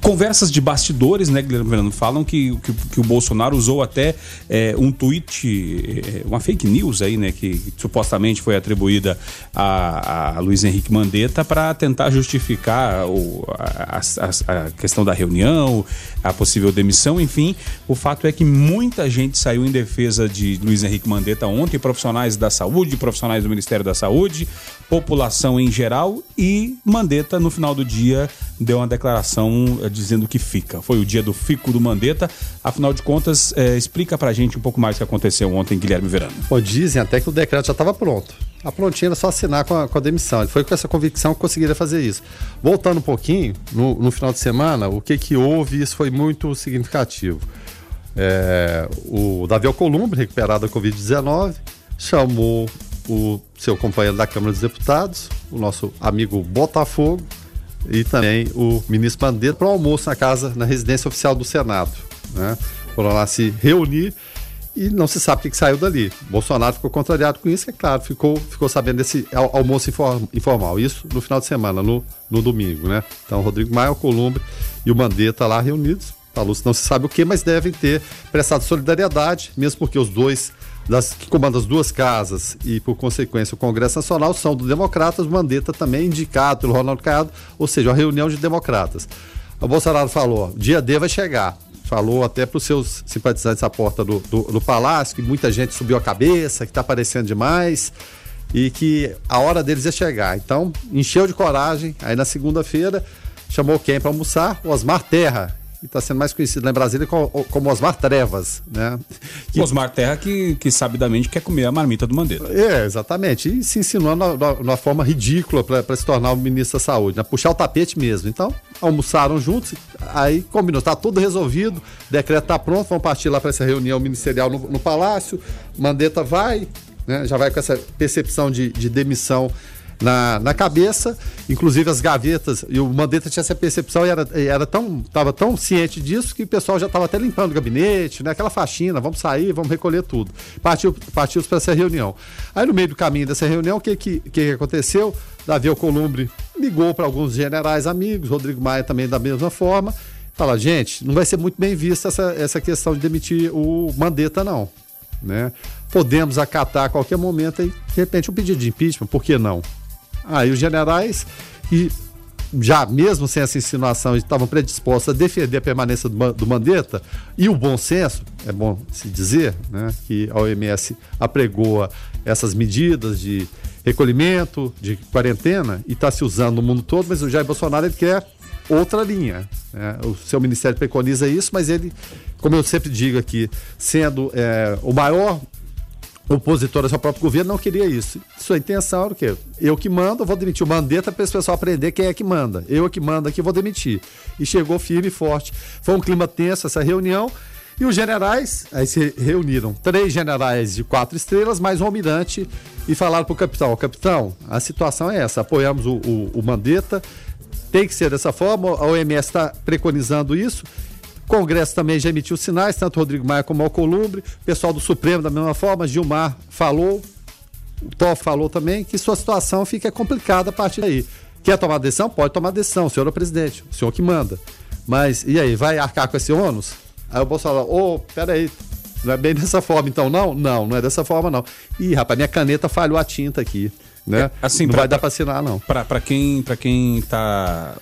S2: conversas de bastidores, né, Guilherme Fernando, falam que, que, que, o Bolsonaro usou até é, um tweet, é, uma fake news aí, né, que, que supostamente foi atribuída a, a Luiz Henrique Mandetta para tentar justificar o, a, a, a, questão da reunião, a possível demissão, enfim. O fato é que muita gente saiu em defesa de Luiz Henrique Mandetta ontem, profissionais da saúde, profissionais do Ministério da Saúde, população em geral e Mandetta no final do dia deu uma declaração é, dizendo que fica. Foi o dia do fico do Mandetta. Afinal de contas, é, explica pra gente um pouco mais o que aconteceu ontem, Guilherme Verano.
S3: Pô, dizem até que o decreto já estava pronto. A prontinha era só assinar com a, com a, demissão. Ele foi com essa convicção que conseguiria fazer isso. Voltando um pouquinho, no, no final de semana, o que, que houve, isso foi muito significativo. É, o Davi Alcolumbre, recuperado da Covid-19, chamou o seu companheiro da Câmara dos Deputados, o nosso amigo Botafogo, e também o ministro Bandeira para o almoço na casa, na residência oficial do Senado. Né? Foram lá se reunir e não se sabe o que, saiu dali. Bolsonaro ficou contrariado com isso, é claro, ficou, ficou sabendo desse almoço informal. Isso no final de semana, no, no domingo, né? Então, Rodrigo Maia, o Columbre e o Mandetta lá reunidos. Falou não se sabe o que, mas devem ter prestado solidariedade, mesmo porque os dois das, que comandam as duas casas e, por consequência, o Congresso Nacional são do Democratas, Mandetta também indicado pelo Ronaldo Caiado, ou seja, uma reunião de democratas. O Bolsonaro falou: dia D vai chegar falou até para os seus simpatizantes à porta do, do, do, palácio que muita gente subiu a cabeça, que está aparecendo demais e que a hora deles ia chegar. Então, encheu de coragem. Aí na segunda-feira chamou quem para almoçar? O Osmar Terra, está sendo mais conhecido lá em Brasília como, como Osmar Trevas, né?
S2: Que... Osmar Terra que, que sabidamente quer comer a marmita do Mandetta.
S3: É, exatamente. E se insinuando uma forma ridícula para se tornar o ministro da Saúde, né? Puxar o tapete mesmo. Então, almoçaram juntos, aí combinou, está tudo resolvido, o decreto está pronto, vão partir lá para essa reunião ministerial no, no Palácio, Mandetta vai, né? Já vai com essa percepção de, de demissão na, na cabeça, inclusive as gavetas, e o Mandetta tinha essa percepção e era, era tão, tava tão ciente disso que o pessoal já estava até limpando o gabinete, né? Aquela faxina, vamos sair, vamos recolher tudo. Partiu, partiu para essa reunião. Aí no meio do caminho dessa reunião, o que, que, que aconteceu? Davi Alcolumbre ligou para alguns generais amigos, Rodrigo Maia também da mesma forma. Fala, gente, não vai ser muito bem vista essa, essa questão de demitir o Mandetta, não. Né? Podemos acatar a qualquer momento aí, de repente, um pedido de impeachment, por que não? Aí os generais, e já mesmo sem essa insinuação, estavam predispostos a defender a permanência do, do Mandetta e o bom senso, é bom se dizer, né, que a OMS apregoa essas medidas de recolhimento, de quarentena, e está se usando no mundo todo, mas o Jair Bolsonaro ele quer outra linha. Né? O seu ministério preconiza isso, mas ele, como eu sempre digo aqui, sendo é, o maior opositor ao seu próprio governo não queria isso. Sua intenção era o quê? Eu que mando, vou demitir o Mandetta para esse pessoal aprender quem é que manda. Eu que mando aqui, vou demitir. E chegou firme e forte. Foi um clima tenso essa reunião. E os generais, aí se reuniram três generais de quatro estrelas, mais um almirante, e falaram para o capitão: capitão, a situação é essa, apoiamos o, o, o Mandetta, tem que ser dessa forma, a OMS está preconizando isso, Congresso também já emitiu sinais, tanto Rodrigo Maia como Alcolumbre. Pessoal do Supremo, da mesma forma, Gilmar falou, o Toff falou também, que sua situação fica complicada a partir daí. Quer tomar decisão? Pode tomar decisão, senhor é o presidente, o senhor que manda. Mas, e aí, vai arcar com esse ônus? Aí o Bolsonaro, ô, oh, peraí, não é bem dessa forma então, não? Não, não é dessa forma, não. Ih, rapaz, minha caneta falhou a tinta aqui, né? É,
S2: assim, não pra, vai dar para assinar, não. Para quem, pra quem tá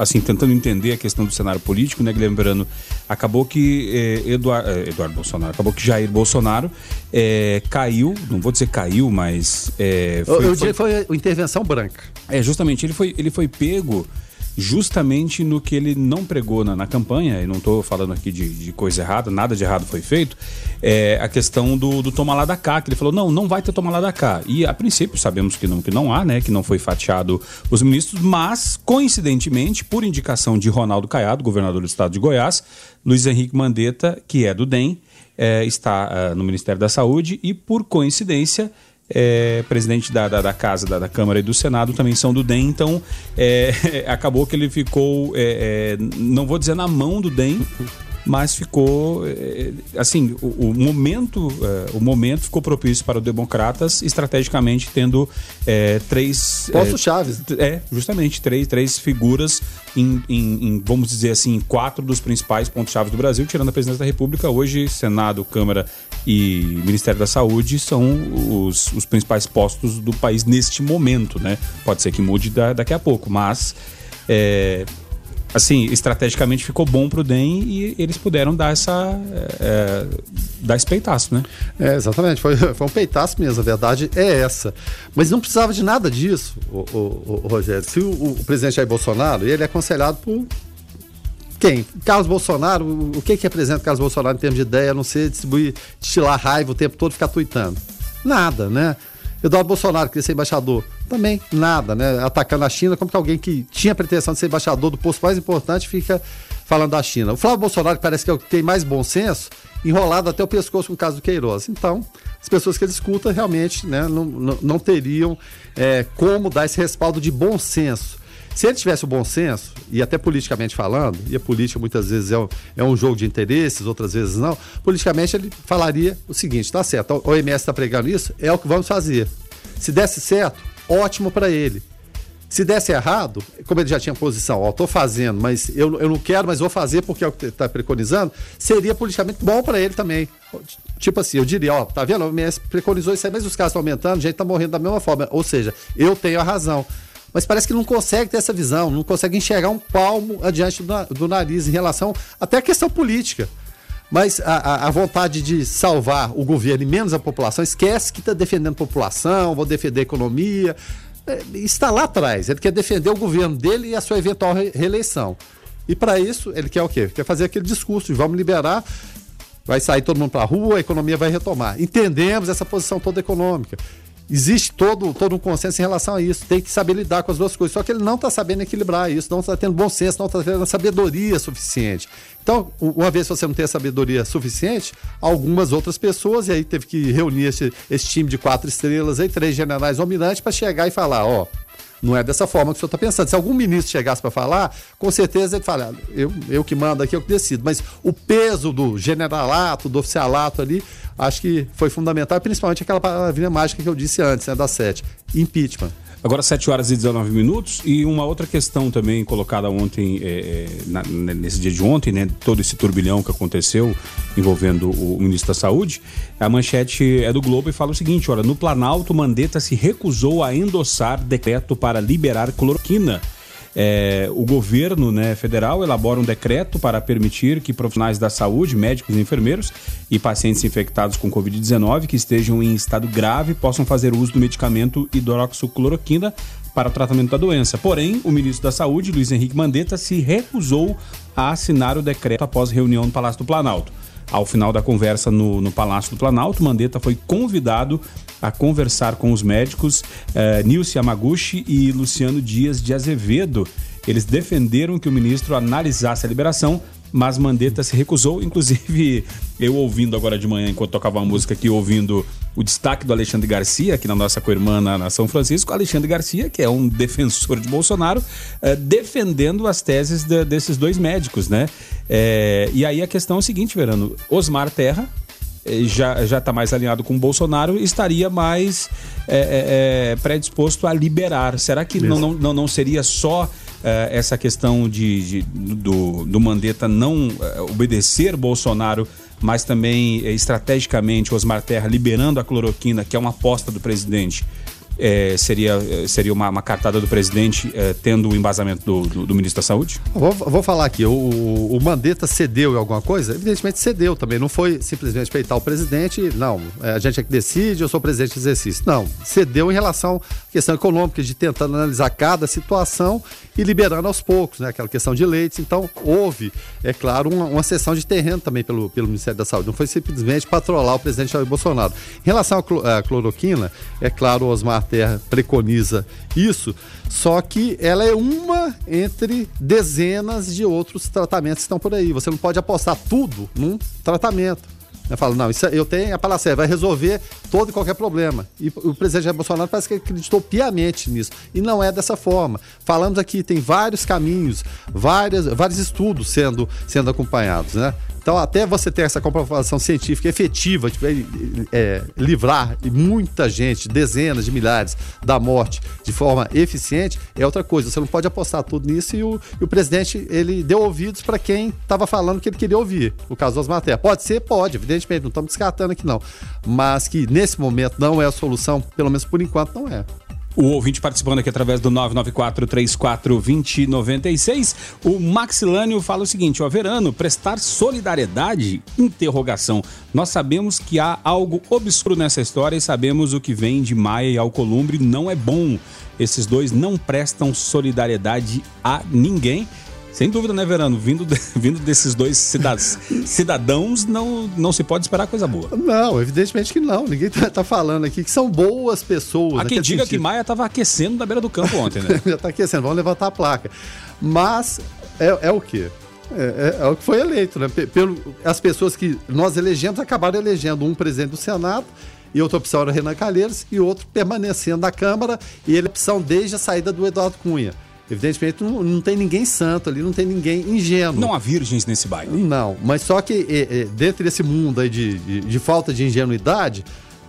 S2: assim, tentando entender a questão do cenário político, né, Guilherme Verano? Acabou que eh, Eduard, eh, Eduardo Bolsonaro, acabou que Jair Bolsonaro eh, caiu, não vou dizer caiu, mas.
S3: Eh, foi, eu, diria foi, foi intervenção branca.
S2: É, justamente, ele foi, ele foi pego justamente no que ele não pregou na, na campanha, e não estou falando aqui de, de, coisa errada, nada de errado foi feito, é a questão do, do lá da cá, que ele falou, não, não vai ter toma lá da cá. E a princípio sabemos que não, que não há, né, que não foi fatiado os ministros, mas coincidentemente, por indicação de Ronaldo Caiado, governador do estado de Goiás, Luiz Henrique Mandetta, que é do DEM, é, está é, no Ministério da Saúde e, por coincidência, é, presidente da, da, da Casa, da, da, Câmara e do Senado também são do DEM, então é, [laughs] acabou que ele ficou, é, é, não vou dizer na mão do DEM, mas ficou eh, assim o, o momento uh, o momento ficou propício para os democratas estrategicamente tendo é, três
S3: postos chaves.
S2: é justamente três, três figuras em, em, em, vamos dizer assim quatro dos principais pontos chaves do Brasil tirando a presidência da República. Hoje Senado Câmara e Ministério da Saúde são os, os principais postos do país neste momento né? Pode ser que mude da, daqui a pouco mas é, assim, estrategicamente ficou bom pro DEM e eles puderam dar essa. É, dar esse peitaço, né?
S3: É, exatamente, foi, foi um peitaço mesmo, a verdade é essa. Mas não precisava de nada disso, o, o, o Rogério. Se o, o, presidente Jair Bolsonaro, ele é aconselhado por. Quem? Carlos Bolsonaro, o que que representa Carlos Bolsonaro em termos de ideia, a não ser distribuir, destilar raiva o tempo todo e ficar tuitando? Nada, né? Eduardo Bolsonaro queria ser embaixador. Também nada, né? Atacando a China, como que alguém que tinha pretensão de ser embaixador do posto mais importante fica falando da China. O Flávio Bolsonaro, que parece que é o que tem mais bom senso, enrolado até o pescoço com o caso do Queiroz. Então, as pessoas que ele escuta realmente né, não, não, não teriam é, como dar esse respaldo de bom senso. Se ele tivesse o bom senso, e até politicamente falando, e a política muitas vezes é um, é um jogo de interesses, outras vezes não, politicamente ele falaria o seguinte: tá certo, o OMS está pregando isso, é o que vamos fazer. Se desse certo, ótimo para ele. Se desse errado, como ele já tinha posição, ó, tô fazendo, mas eu, eu não quero, mas vou fazer porque é o que está preconizando, seria politicamente bom para ele também. Tipo assim, eu diria, ó, tá vendo? O OMS preconizou isso aí, mas os casos estão aumentando, gente tá morrendo da mesma forma. Ou seja, eu tenho a razão. Mas parece que não consegue ter essa visão, não consegue enxergar um palmo adiante do, nariz em relação até à questão política. Mas a, a, vontade de salvar o governo e menos a população, esquece que está defendendo a população, vou defender a economia. É, está lá atrás. Ele quer defender o governo dele e a sua eventual reeleição. E para isso, ele quer o quê? Quer fazer aquele discurso de vamos liberar, vai sair todo mundo para a rua, a economia vai retomar. Entendemos essa posição toda econômica. Existe todo, todo um consenso em relação a isso. Tem que saber lidar com as duas coisas. Só que ele não está sabendo equilibrar isso, não está tendo bom senso, não está tendo sabedoria suficiente. Então, uma vez que você não tem a sabedoria suficiente, algumas outras pessoas, e aí teve que reunir esse, esse time de quatro estrelas aí, três generais dominantes, para chegar e falar: ó, não é dessa forma que o senhor está pensando. Se algum ministro chegasse para falar, com certeza ele fala, eu, eu que mando aqui, eu que decido. Mas o peso do generalato, do oficialato ali, acho que foi fundamental, principalmente aquela palavrinha mágica que eu disse antes, né, da sete, impeachment.
S2: Agora 7 horas e 19 minutos e uma outra questão também colocada ontem, é, na, nesse dia de ontem, né? Todo esse turbilhão que aconteceu envolvendo o ministro da Saúde. A manchete é do Globo e fala o seguinte: olha, no Planalto, Mandetta se recusou a endossar decreto para liberar cloroquina é, o governo né, federal elabora um decreto para permitir que profissionais da saúde, médicos e enfermeiros e pacientes infectados com Covid-19 que estejam em estado grave possam fazer uso do medicamento hidroxicloroquina para o tratamento da doença. Porém, o ministro da Saúde, Luiz Henrique Mandetta, se recusou a assinar o decreto após reunião no Palácio do Planalto. Ao final da conversa no, no Palácio do Planalto, Mandetta foi convidado a conversar com os médicos eh, Nilce Yamaguchi e Luciano Dias de Azevedo. Eles defenderam que o ministro analisasse a liberação, mas Mandetta se recusou. Inclusive, [laughs] eu ouvindo agora de manhã, enquanto tocava a música aqui, ouvindo o destaque do Alexandre Garcia, aqui na nossa co-irmã na São Francisco, Alexandre Garcia, que é um defensor de Bolsonaro, eh, defendendo as teses de, desses dois médicos, né? Eh, e aí a questão é o seguinte, Verano, Osmar Terra, eh, já já está mais alinhado com o Bolsonaro estaria mais é, é, predisposto a liberar. Será que não, não, não, seria só é, essa questão de, de, do, do Mandetta não obedecer Bolsonaro, mas também estrategicamente Osmar Terra liberando a cloroquina, que é uma aposta do presidente? É, seria, é, seria uma, uma, cartada do presidente é, tendo o embasamento do, do, do, ministro da Saúde?
S3: Vou, vou falar aqui, o, o Mandetta cedeu em alguma coisa? Evidentemente cedeu também, não foi simplesmente peitar o presidente, não, é, a gente é que decide, eu sou presidente do exercício. Não, cedeu em relação à questão econômica, de tentando analisar cada situação e liberando aos poucos, né, aquela questão de leites. Então, houve, é claro, uma, uma sessão de terreno também pelo, pelo Ministério da Saúde, não foi simplesmente patrolar o presidente Jair Bolsonaro. Em relação à cloroquina, é claro, Osmar Terra preconiza isso, só que ela é uma entre dezenas de outros tratamentos que estão por aí. Você não pode apostar tudo num tratamento. Eu falo, não, isso, é, eu tenho a palavra vai resolver todo e qualquer problema. E o presidente Jair Bolsonaro parece que acreditou piamente nisso. E não é dessa forma. Falamos aqui, tem vários caminhos, várias, vários estudos sendo, sendo acompanhados, né? Então, até você ter essa comprovação científica efetiva, tipo, é, é, livrar muita gente, dezenas de milhares, da morte de forma eficiente, é outra coisa. Você não pode apostar tudo nisso e o, e o presidente ele deu ouvidos para quem estava falando que ele queria ouvir. O caso das matérias. Pode ser? Pode, evidentemente, não estamos descartando aqui não. Mas que nesse momento não é a solução, pelo menos por enquanto não é.
S2: O ouvinte participando aqui através do 994-34-2096. O Maxilânio fala o seguinte: ó, Verano, prestar solidariedade? Interrogação. Nós sabemos que há algo obscuro nessa história e sabemos o que vem de Maia e Alcolumbre não é bom. Esses dois não prestam solidariedade a ninguém. Sem dúvida, né, Verano? Vindo, de, [laughs] vindo desses dois cidadãos, não, não se pode esperar coisa boa.
S3: Não, evidentemente que não. Ninguém tá, tá falando aqui que são boas pessoas.
S2: Há quem diga sentido. que Maia estava aquecendo na beira do campo ontem, né? [laughs]
S3: Já está aquecendo, vamos levantar a placa. Mas é, é o quê? É, é, é, o que foi eleito, né? Pelo, as pessoas que nós elegemos acabaram elegendo um presidente do Senado e outra opção era Renan Calheiros e outro permanecendo na Câmara e ele opção desde a saída do Eduardo Cunha. Evidentemente não, não tem ninguém santo ali, não tem ninguém ingênuo.
S2: Não há virgens nesse baile.
S3: Não, mas só que é, é, dentro desse mundo aí de, de, de falta de ingenuidade,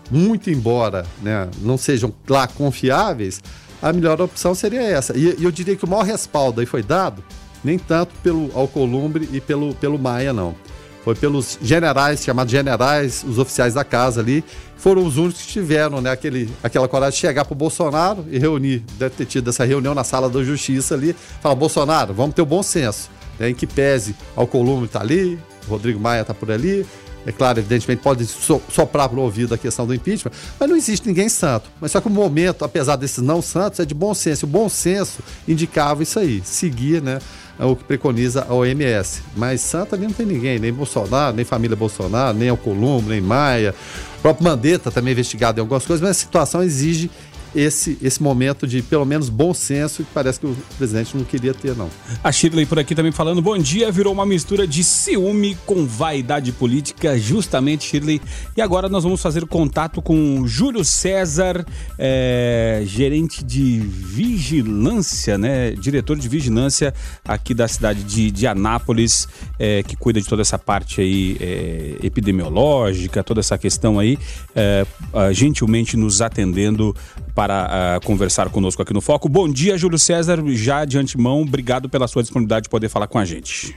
S3: muito embora né, não sejam lá confiáveis, a melhor opção seria essa. E, e eu diria que o maior respaldo aí foi dado, nem tanto pelo Alcolumbre e pelo, pelo Maia, não. Foi pelos generais, chamados generais, os oficiais da casa ali, foram os únicos que tiveram né, aquele, aquela coragem de chegar para o Bolsonaro e reunir, deve ter tido essa reunião na sala da justiça ali, falar, Bolsonaro, vamos ter o bom senso, né, em que pese Alcolumbre está ali, Rodrigo Maia está por ali, é claro, evidentemente, pode so, soprar para o ouvido a questão do impeachment, mas não existe ninguém santo. Mas só que o momento, apesar desses não santos, é de bom senso. O bom senso indicava isso aí, seguir né, o que preconiza a OMS. Mas santo ali não tem ninguém, nem Bolsonaro, nem família Bolsonaro, nem Alcolumbre, nem Maia. O próprio Mandetta também investigado em algumas coisas, mas a situação exige esse, esse momento de pelo menos bom senso que parece que o presidente não queria ter, não.
S2: A Shirley por aqui também falando, bom dia, virou uma mistura de ciúme com vaidade política, justamente, Shirley. E agora nós vamos fazer contato com Júlio César, é, gerente de vigilância, né? Diretor de vigilância aqui da cidade de, de Anápolis, é, que cuida de toda essa parte aí é, epidemiológica, toda essa questão aí, é, gentilmente nos atendendo para uh, conversar conosco aqui no Foco. Bom dia, Júlio César. Já de antemão, obrigado pela sua disponibilidade de poder falar com a gente.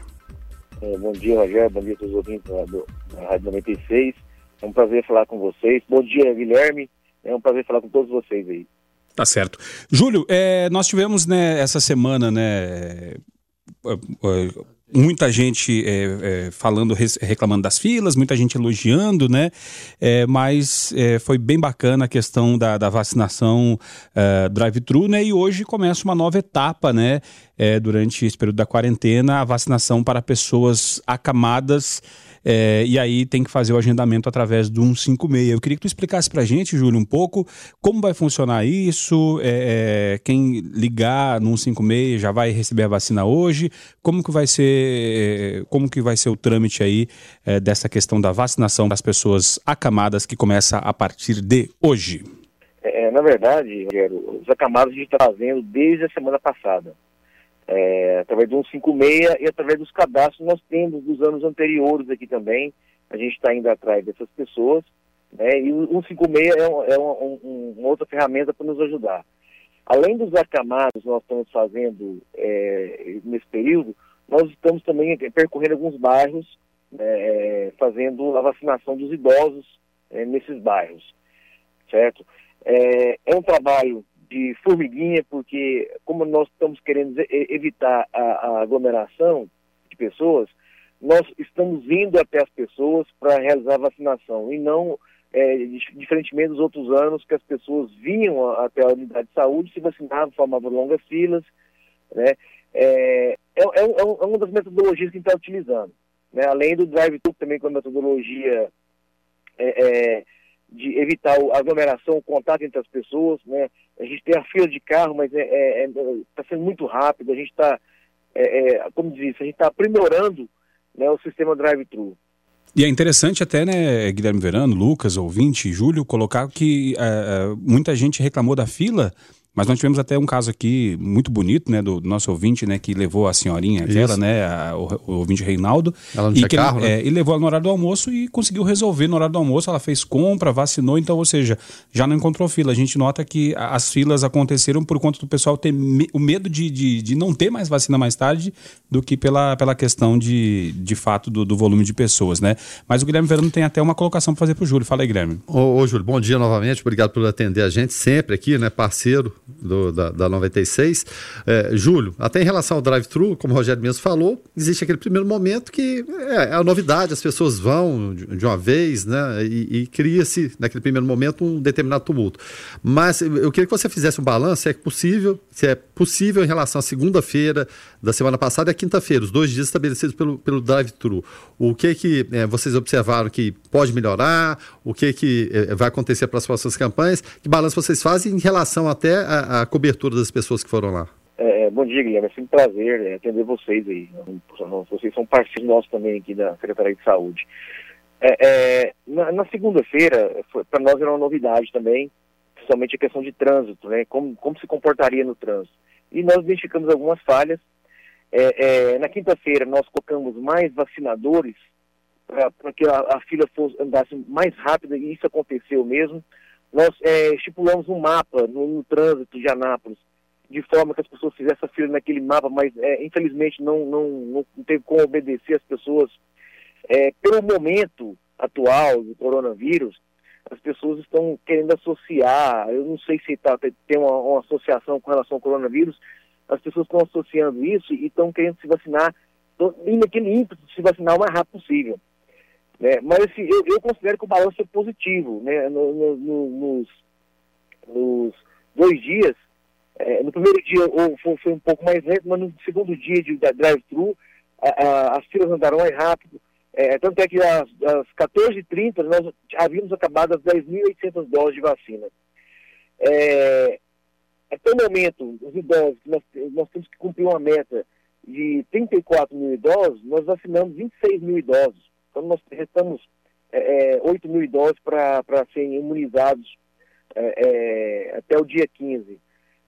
S6: É, bom dia, Rogério. Bom dia a todos os ouvintes da, Rádio 96. É um prazer falar com vocês. Bom dia, Guilherme. É um prazer falar com todos vocês aí.
S2: Tá certo. Júlio, é, nós tivemos né, essa semana, né, muita gente é, é, falando, reclamando das filas, muita gente elogiando, né? É, mas é, foi bem bacana a questão da, da vacinação é, drive-thru, né? E hoje começa uma nova etapa, né? É, durante esse período da quarentena, a vacinação para pessoas acamadas é, e aí tem que fazer o agendamento através do 156. Eu queria que tu explicasse para a gente, Júlio, um pouco como vai funcionar isso, é, é, quem ligar no 156 já vai receber a vacina hoje, como que vai ser, como que vai ser o trâmite aí é, dessa questão da vacinação das pessoas acamadas que começa a partir de hoje?
S6: É, na verdade, os acamados a gente está fazendo desde a semana passada é, através do 156 e através dos cadastros nós temos dos anos anteriores aqui também. A gente está indo atrás dessas pessoas. Né, e o 156 é, um, é um, um, uma outra ferramenta para nos ajudar. Além dos acamados nós estamos fazendo é, nesse período, nós estamos também percorrendo alguns bairros, né, fazendo a vacinação dos idosos é, nesses bairros, certo? É, é um trabalho de formiguinha, porque como nós estamos querendo evitar a, a aglomeração de pessoas, nós estamos indo até as pessoas para realizar a vacinação e não, é, diferentemente dos outros anos, que as pessoas vinham até a unidade de saúde, se vacinavam, formavam longas filas, né? É, é, é, é, é uma das metodologias que a gente está utilizando. Né? Além do drive-thru, também com a metodologia é, é de evitar a aglomeração, o contato entre as pessoas, né? A gente tem a fila de carro, mas está é, é, é tá sendo muito rápido, a gente está, é, é, como disse, a gente está aprimorando né, o sistema drive-thru.
S2: E é interessante até, né, Guilherme Verano, Lucas, ouvinte, Júlio, colocar que é, muita gente reclamou da fila mas nós tivemos até um caso aqui muito bonito, né, do, nosso ouvinte, né, que levou a senhorinha aquela, né, a, o, o, ouvinte Reinaldo.
S3: Ela não tinha
S2: que,
S3: carro,
S2: né? É, e levou ela no horário do almoço e conseguiu resolver no horário do almoço. Ela fez compra, vacinou, então, ou seja, já não encontrou fila. A gente nota que as filas aconteceram por conta do pessoal ter me, o medo de, de, de, não ter mais vacina mais tarde do que pela, pela questão de, de fato do, do volume de pessoas, né? Mas o Guilherme Verano tem até uma colocação para fazer para o Júlio. Fala aí, Guilherme.
S3: Ô, ô, Júlio, bom dia novamente. Obrigado por atender a gente sempre aqui, né, parceiro do, da, da 96. É, Júlio, até em relação ao drive-thru, como o Rogério mesmo falou, existe aquele primeiro momento que é, é a novidade, as pessoas vão de, de uma vez, né? E, e cria-se, naquele primeiro momento, um determinado tumulto. Mas eu queria que você fizesse um balanço, se é possível, se é possível em relação à segunda-feira da semana passada e a quinta-feira, os dois dias estabelecidos pelo, pelo drive-thru. O que que é, vocês observaram que pode melhorar? O que que é, vai acontecer para as próximas campanhas? Que balanço vocês fazem em relação até à cobertura das pessoas que foram lá?
S6: É, é, bom dia, Guilherme. É sempre um prazer é, atender vocês aí. Vocês são parceiros nossos também aqui da Secretaria de Saúde. É, é na, na segunda-feira, para nós era uma novidade também, principalmente a questão de trânsito, né? Como, como se comportaria no trânsito. e nós identificamos algumas falhas. É, na quinta-feira nós colocamos mais vacinadores para que a, a, fila fosse, andasse mais rápida, e isso aconteceu mesmo. Nós é, estipulamos um mapa no, no, trânsito de Anápolis, de forma que as pessoas fizessem a fila naquele mapa, mas é, infelizmente não, não, não, teve como obedecer as pessoas. É, pelo momento atual do coronavírus, as pessoas estão querendo associar, eu não sei se tá, tem uma, uma associação com relação ao coronavírus, as pessoas estão associando isso e estão querendo se vacinar, naquele ímpeto de se vacinar o mais rápido possível. Né? Mas assim, eu, eu, considero que o balanço é positivo. Né? No, no, no, nos, nos, dois dias, é, no primeiro dia foi, foi, um pouco mais lento, mas no segundo dia de drive-thru, as filas andaram mais rápido. É, tanto é que às, às 14h30 nós havíamos acabado as 10.800 doses de vacina. É, até o momento, os idosos, nós, nós temos que cumprir uma meta de 34 mil idosos, nós vacinamos 26 mil idosos. Então, nós restamos é, 8 é, mil idosos para serem imunizados é, é, até o dia 15.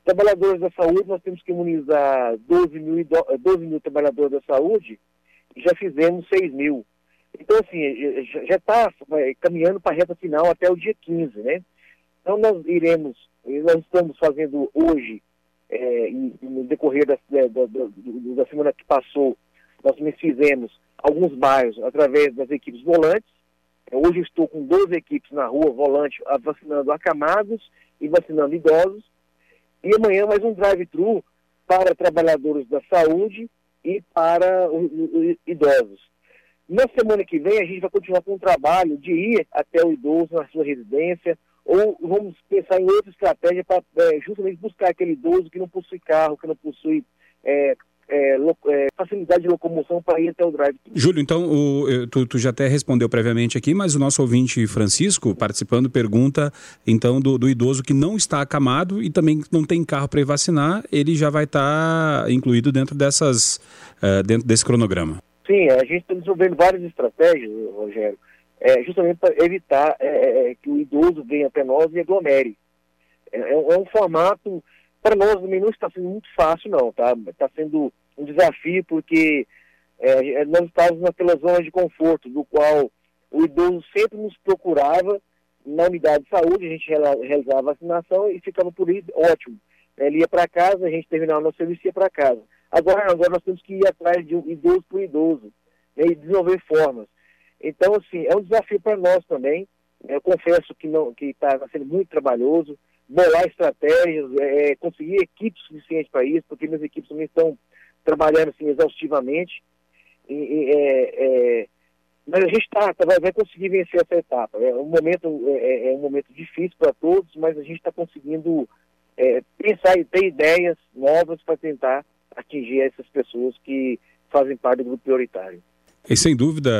S6: Trabalhadores da saúde, nós temos que imunizar 12 mil, 12 mil trabalhadores da saúde e já fizemos 6 mil. Então, assim, já está caminhando para a reta final até o dia 15, né? Então, nós iremos, nós estamos fazendo hoje, é, no decorrer da, da, da, da semana que passou, nós fizemos alguns bairros através das equipes volantes. Hoje estou com 12 equipes na rua, volante, vacinando acamados e vacinando idosos. E amanhã mais um drive-thru para trabalhadores da saúde e para os idosos. Na semana que vem, a gente vai continuar com o trabalho de ir até o idoso na sua residência, ou vamos pensar em outra estratégia para é, justamente buscar aquele idoso que não possui carro, que não possui é, é, é, facilidade de locomoção para ir até o drive.
S2: Júlio, então, o, tu, tu, já até respondeu previamente aqui, mas o nosso ouvinte Francisco, participando, pergunta então do, do idoso que não está acamado e também não tem carro para ir vacinar, ele já vai estar tá incluído dentro dessas, uh, dentro desse cronograma.
S6: Sim, a gente está desenvolvendo várias estratégias, Rogério, é, justamente para evitar é, é, é, que o idoso venha até nós e aglomere. É, é um formato para nós também não está sendo muito fácil, não, tá? Está sendo um desafio porque é, é, nós estávamos naquela zona de conforto, do qual o idoso sempre nos procurava na unidade de saúde, a gente realizava a vacinação e ficava por isso ótimo. Ele ia para casa, a gente terminava o nosso serviço e ia para casa. Agora, agora nós temos que ir atrás de um idoso por idoso né, e desenvolver formas. Então, assim, é um desafio para nós também. Eu confesso que está sendo muito trabalhoso bolar estratégias, é, é, conseguir equipes suficientes para isso, porque minhas equipes também estão trabalhando assim, exaustivamente. E, e, é, é, mas a gente tá, vai, vai, conseguir vencer essa etapa. É um momento, é, é, é um momento difícil para todos, mas a gente está conseguindo pensar e ter ideias novas para tentar atingir essas pessoas que fazem parte do grupo prioritário.
S2: E sem dúvida,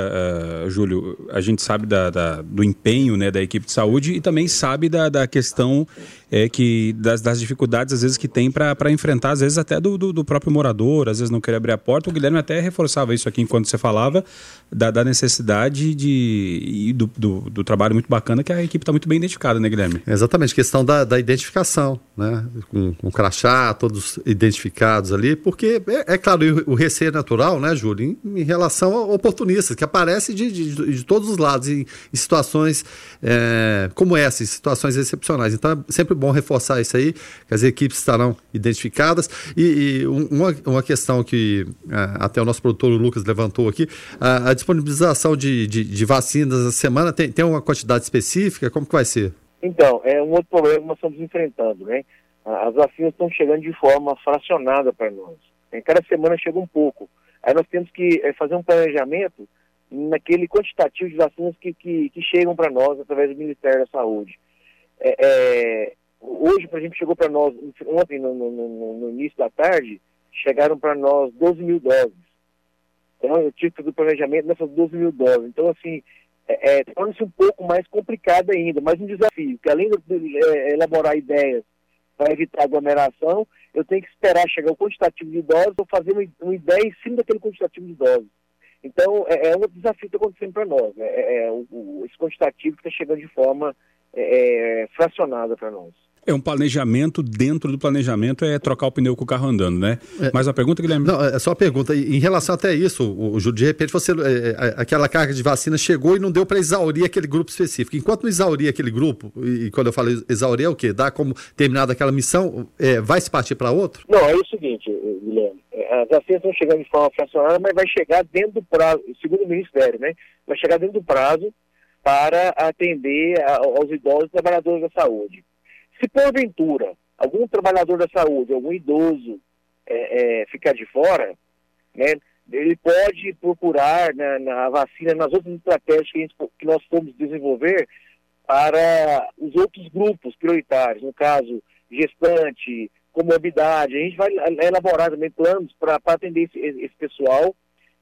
S2: uh, Júlio, a gente sabe da, da, do empenho né, da equipe de saúde e também sabe da, da questão é, que das, das, dificuldades, às vezes, que tem para enfrentar, às vezes até do, do, do, próprio morador, às vezes não querer abrir a porta. O Guilherme até reforçava isso aqui enquanto você falava, da, da necessidade de, e do, do, do, trabalho muito bacana que a equipe está muito bem identificada, né, Guilherme?
S3: Exatamente, questão da, da identificação, né? Com, crachá, todos identificados ali, porque, é, é claro, o receio é natural, né, Júlio, em, em relação a oportunistas, que aparecem de, de, de todos os lados, em, em situações é, como essa, em situações excepcionais. Então, é sempre bom reforçar isso aí, que as equipes estarão identificadas. E, e uma, uma questão que é, até o nosso produtor Lucas levantou aqui, a, a disponibilização de, de, de, vacinas na semana tem, tem uma quantidade específica? Como que vai ser?
S6: Então, é um outro problema que nós estamos enfrentando, né? As vacinas estão chegando de forma fracionada para nós. Em cada semana chega um pouco. Aí nós temos que é, fazer um planejamento naquele quantitativo de vacinas que, que, que chegam para nós através do Ministério da Saúde. É, é, hoje, por exemplo, chegou para nós, ontem, no, no, no, início da tarde, chegaram para nós 12 mil doses. Então, eu tive do planejamento nessas 12 mil doses. Então, assim, é, é, torna-se um pouco mais complicado ainda, mais um desafio, que além de é, elaborar ideias para evitar aglomeração, eu tenho que esperar chegar o quantitativo de doses ou fazer uma, ideia em cima daquele quantitativo de doses. Então, é, é um desafio que está acontecendo para nós, né? é, é o, esse quantitativo que está chegando de forma é, é fracionada para nós.
S2: É um planejamento dentro do planejamento é trocar o pneu com o carro andando, né? É, Mas a pergunta, Guilherme?
S3: Não, é só a pergunta. Em relação até isso, o, o, de repente você é, é, aquela carga de vacina chegou e não deu para exaurir aquele grupo específico. Enquanto não exaurir aquele grupo, e, e quando eu falo exaurir é o quê? Dá como terminada aquela missão, é, vai se partir para outro?
S6: Não, é o seguinte, Guilherme. É, as vacinas estão chegando de forma fracionada, mas vai chegar dentro do prazo, segundo o Ministério, né? Vai chegar dentro do prazo para atender aos idosos e trabalhadores da saúde. Se porventura algum trabalhador da saúde, algum idoso é, é, ficar de fora, né, ele pode procurar na, na, vacina, nas outras estratégias que, gente, que nós fomos desenvolver para os outros grupos prioritários, no caso, gestante, comorbidade. A gente vai elaborar também planos para atender esse, esse pessoal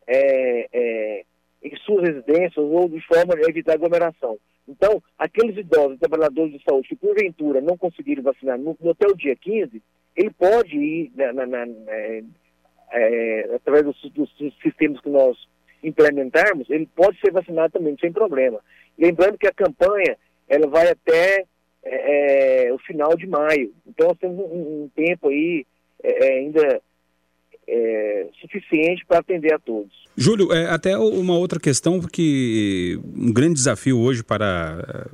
S6: é, é, em suas residências ou de forma a evitar aglomeração. Então, aqueles idosos, trabalhadores de saúde que porventura não conseguiram vacinar no, até o dia 15, ele pode ir na, na, na, é, é, através dos, dos, sistemas que nós implementarmos, ele pode ser vacinado também, sem problema. Lembrando que a campanha ela vai até é, é o final de maio. Então nós temos um, um tempo aí é, é, ainda é, suficiente para atender a todos.
S2: Júlio, é, até uma outra questão, porque um grande desafio hoje para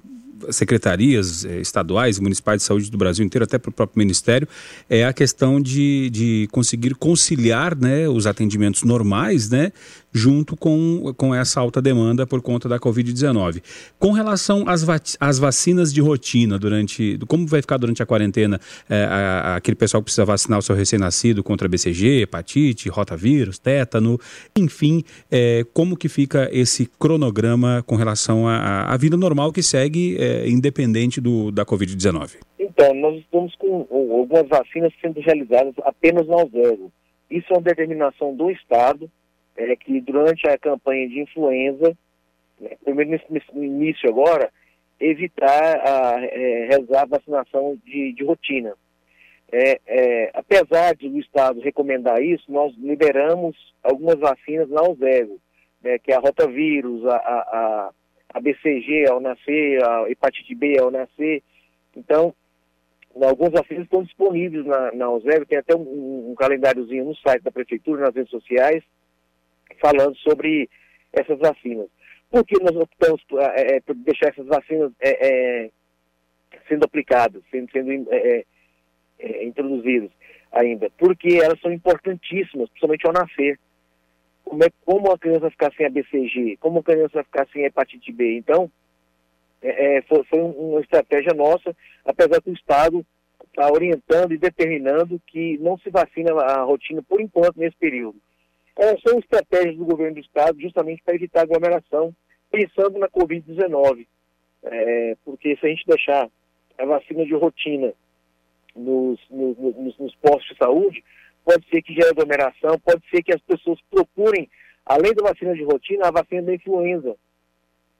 S2: secretarias eh, estaduais e municipais de saúde do Brasil inteiro, até para o próprio Ministério, é a questão de, de conseguir conciliar né, os atendimentos normais né, junto com, com essa alta demanda por conta da Covid-19. Com relação às, às vacinas de rotina, durante como vai ficar durante a quarentena é, a, aquele pessoal que precisa vacinar o seu recém-nascido contra BCG, hepatite, rotavírus, tétano, enfim, é, como que fica esse cronograma com relação à vida normal que segue é, independente do, da Covid-19?
S6: Então, nós estamos com algumas vacinas sendo realizadas apenas no zero. Isso é uma determinação do Estado, é que durante a campanha de influenza, né, primeiro nesse, início agora, evitar a, é, realizar a vacinação de, de rotina. É, é, apesar de o Estado recomendar isso, nós liberamos algumas vacinas na Alzego, né, que é a rotavírus, a, a, a, BCG ao nascer, a hepatite B ao nascer. Então, algumas vacinas estão disponíveis na, na tem até um, um calendáriozinho no site da Prefeitura, nas redes sociais, falando sobre essas vacinas. Por que nós optamos por, é, é, por deixar essas vacinas é, é sendo aplicadas, sendo, sendo é, é, introduzidas ainda? Porque elas são importantíssimas, principalmente ao nascer. Como, é, como a criança vai ficar sem a BCG? Como a criança vai ficar sem a hepatite B? Então, foi, foi uma estratégia nossa, apesar que o Estado está orientando e determinando que não se vacina a rotina por enquanto nesse período é, são estratégias do governo do estado justamente para evitar aglomeração, pensando na Covid-19. É, porque se a gente deixar a vacina de rotina nos, nos, nos, nos, postos de saúde, pode ser que gere aglomeração, pode ser que as pessoas procurem, além da vacina de rotina, a vacina da influenza.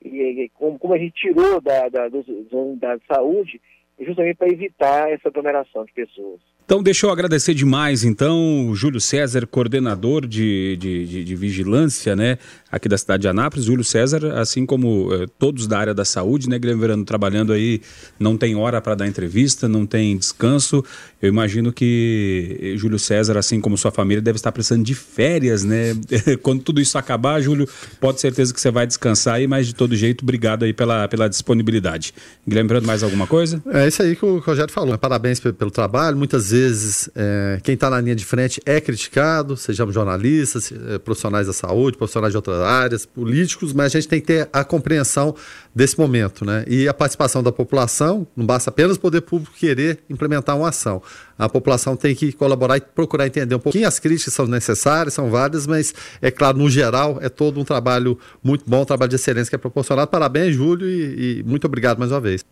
S6: E, e como, como, a gente tirou da, da, unidades de saúde, justamente para evitar essa aglomeração de pessoas.
S2: Então, deixa eu agradecer demais, então, Júlio César, coordenador de, de, de, de, vigilância, né, aqui da cidade de Anápolis. Júlio César, assim como eh, todos da área da saúde, né, Guilherme Verano, trabalhando aí, não tem hora para dar entrevista, não tem descanso. Eu imagino que eh, Júlio César, assim como sua família, deve estar precisando de férias, né? [laughs] Quando tudo isso acabar, Júlio, pode certeza que você vai descansar aí, mas de todo jeito, obrigado aí pela, pela disponibilidade. Guilherme Verano, mais alguma coisa?
S3: É isso aí que o Rogério falou. Parabéns pelo trabalho. Muitas vezes vezes é, quem está na linha de frente é criticado, sejamos jornalistas, é, profissionais da saúde, profissionais de outras áreas, políticos, mas a gente tem que ter a compreensão desse momento, né? E a participação da população, não basta apenas o poder público querer implementar uma ação. A população tem que colaborar e procurar entender um pouquinho. As críticas são necessárias, são válidas, mas é claro, no geral, é todo um trabalho muito bom, um trabalho de excelência que é proporcionado. Parabéns, Júlio, e, e muito obrigado mais uma vez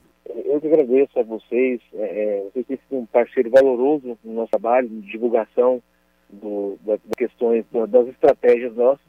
S6: agradeço a vocês. É, é, vocês têm sido um parceiro valoroso no nosso trabalho, de divulgação do, das questões, das estratégias nossas.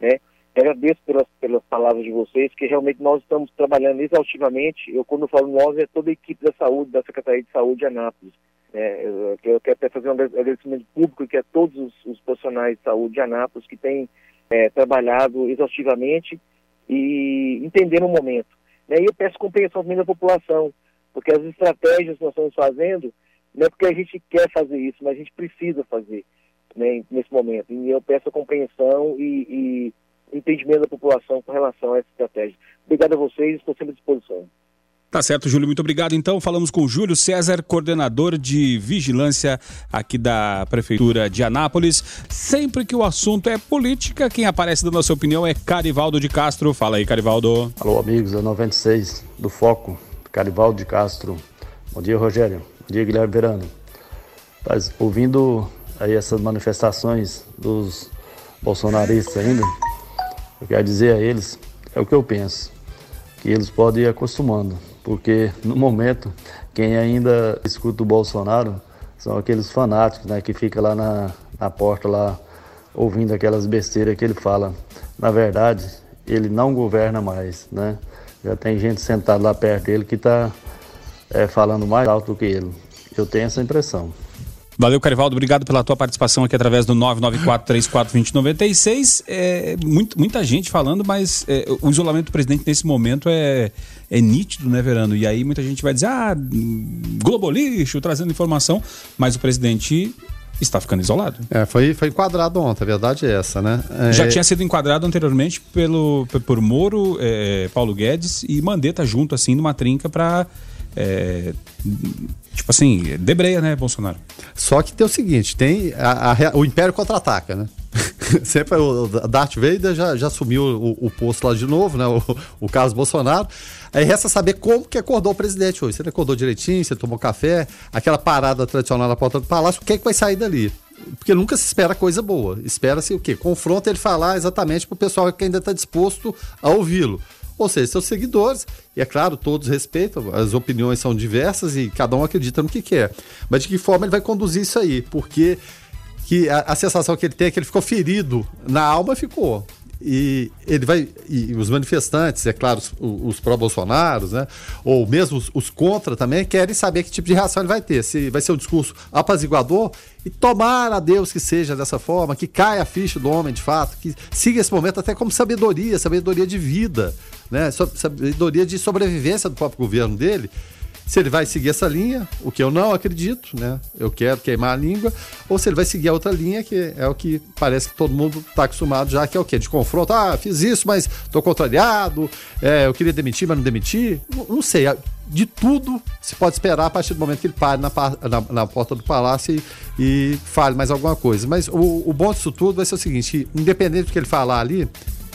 S6: Né? Agradeço pelas, pelas palavras de vocês, que realmente nós estamos trabalhando exaustivamente. Eu, quando falo nós, é toda a equipe da saúde, da Secretaria de Saúde de Anápolis. É, eu, eu quero até fazer um agradecimento público que a todos os, os profissionais de saúde de Anápolis que têm é, trabalhado exaustivamente e entenderam o momento. Né? E eu peço compreensão também da população, Porque as estratégias que nós estamos fazendo, não é porque a gente quer fazer isso, mas a gente precisa fazer né, nesse momento. E eu peço a compreensão e, e entendimento da população com relação a essa estratégia. Obrigado a vocês, estou sempre à disposição.
S2: Tá certo, Júlio, muito obrigado. Então, falamos com o Júlio César, coordenador de vigilância aqui da Prefeitura de Anápolis. Sempre que o assunto é política, quem aparece dando a sua opinião é Carivaldo de Castro. Fala aí, Carivaldo.
S7: Alô, amigos, é 96 do Foco, Carivaldo de Castro. Bom dia, Rogério. Bom dia, Guilherme Verano. Mas, ouvindo aí essas manifestações dos bolsonaristas ainda, eu quero dizer a eles, é o que eu penso, que eles podem ir acostumando porque no momento quem ainda escuta o Bolsonaro são aqueles fanáticos, né, que fica lá na, na porta lá ouvindo aquelas besteiras que ele fala. Na verdade, ele não governa mais, né? Já tem gente sentada lá perto dele que está é, falando mais alto do que ele. Eu tenho essa impressão.
S2: Valeu, Carivaldo. Obrigado pela tua participação aqui através do 994-34-2096. É, muito, muita gente falando, mas é, o isolamento do presidente nesse momento é, é nítido, né, Verano? E aí muita gente vai dizer, ah, Globolixo, trazendo informação, mas o presidente está ficando isolado.
S3: É, foi, foi enquadrado ontem, a verdade é essa, né? É...
S2: Já tinha sido enquadrado anteriormente pelo, por Moro, é, Paulo Guedes e Mandetta junto, assim, numa trinca para é, tipo assim, debreia, né, Bolsonaro?
S3: Só que tem o seguinte, tem a, a, o Império contra-ataca, né? [laughs] Sempre o Darth Vader já, já assumiu o, o, posto lá de novo, né? O, o Carlos Bolsonaro. Aí resta saber como que acordou o presidente hoje. Se ele acordou direitinho, se tomou café, aquela parada tradicional na porta do palácio, o que é que vai sair dali? Porque nunca se espera coisa boa. Espera-se o quê? Confronta ele falar exatamente para o pessoal que ainda está disposto a ouvi-lo ou seja, seus seguidores. E é claro, todos respeitam, as opiniões são diversas e cada um acredita no que quer. Mas de que forma ele vai conduzir isso aí? Porque que a, a sensação que ele tem é que ele ficou ferido na alma, ficou e ele vai e os manifestantes, é claro, os, os pró-bolsonaros, né, ou mesmo os, os, contra também querem saber que tipo de reação ele vai ter, se vai ser um discurso apaziguador e tomar a Deus que seja dessa forma, que caia a ficha do homem de fato, que siga esse momento até como sabedoria, sabedoria de vida, né, sabedoria de sobrevivência do próprio governo dele se ele vai seguir essa linha, o que eu não acredito, né? Eu quero queimar a língua, ou se ele vai seguir a outra linha, que é o que parece que todo mundo está acostumado já, que é o quê? De confronto. Ah, fiz isso, mas estou contrariado, é, eu queria demitir, mas não demiti. Não, não, sei. De tudo se pode esperar a partir do momento que ele pare na, na, na porta do palácio e, e, fale mais alguma coisa. Mas o, o bom disso tudo vai ser o seguinte: independente do que ele falar ali,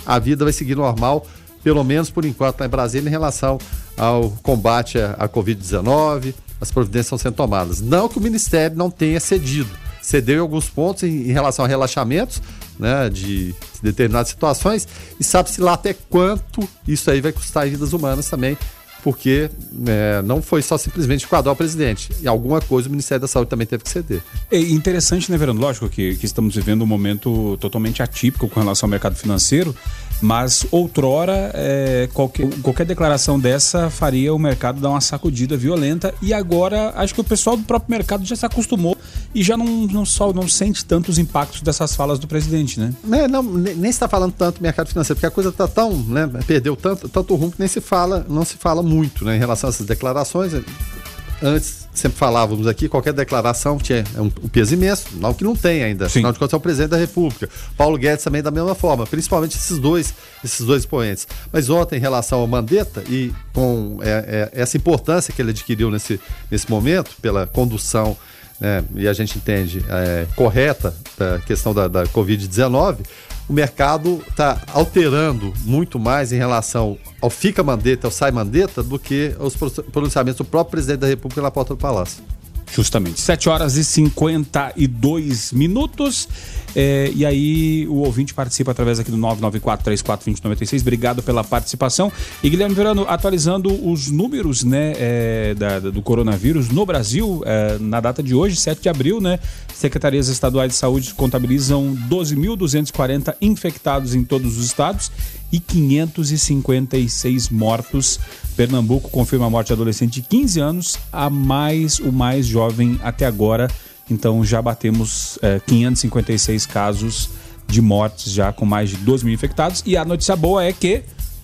S3: a vida vai seguir normal pelo menos por enquanto, lá em Brasília, em relação ao combate à, Covid-19, as providências estão sendo tomadas. Não que o Ministério não tenha cedido, cedeu em alguns pontos em, em relação a relaxamentos né, de determinadas situações, e sabe-se lá até quanto isso aí vai custar vidas humanas também, porque é, não foi só simplesmente enquadrar o presidente. E alguma coisa o Ministério da Saúde também teve que ceder.
S2: É interessante, né, Verano? Lógico que, que estamos vivendo um momento totalmente atípico com relação ao mercado financeiro, mas outrora, é, qualquer, qualquer declaração dessa faria o mercado dar uma sacudida violenta. E agora acho que o pessoal do próprio mercado já se acostumou e já não, não, só, não sente tantos impactos dessas falas do presidente, né?
S3: É, não, nem está falando tanto mercado financeiro, porque a coisa está tão, né, perdeu tanto, tanto rumo que nem se fala, não se fala muito, né, em relação a essas declarações antes sempre falávamos aqui, qualquer declaração tinha um, um peso imenso, não que não tem ainda. Sim. Afinal de contas, é o presidente da República. Paulo Guedes também da mesma forma, principalmente esses dois, esses dois expoentes. Mas ontem, em relação ao Mandetta e com é, é, essa importância que ele adquiriu nesse, nesse momento, pela condução, né, e a gente entende, é, correta da questão da, da Covid-19, o mercado está alterando muito mais em relação ao fica mandeta, ao sai mandeta, do que os pronunciamentos do próprio presidente da República na porta do Palácio.
S2: Justamente. 7 horas e 52 minutos. É, e aí o ouvinte participa através aqui do 994-34-2096. Obrigado pela participação. E Guilherme Verano, atualizando os números né, é, da, do coronavírus no Brasil, é, na data de hoje, 7 de abril, né? Secretarias estaduais de saúde contabilizam 12.240 infectados em todos os estados e 556 mortos. Pernambuco confirma a morte de adolescente de 15 anos, a mais o mais jovem até agora. Então já batemos é, 556 casos de mortes já com mais de 2 mil infectados. E a notícia boa é que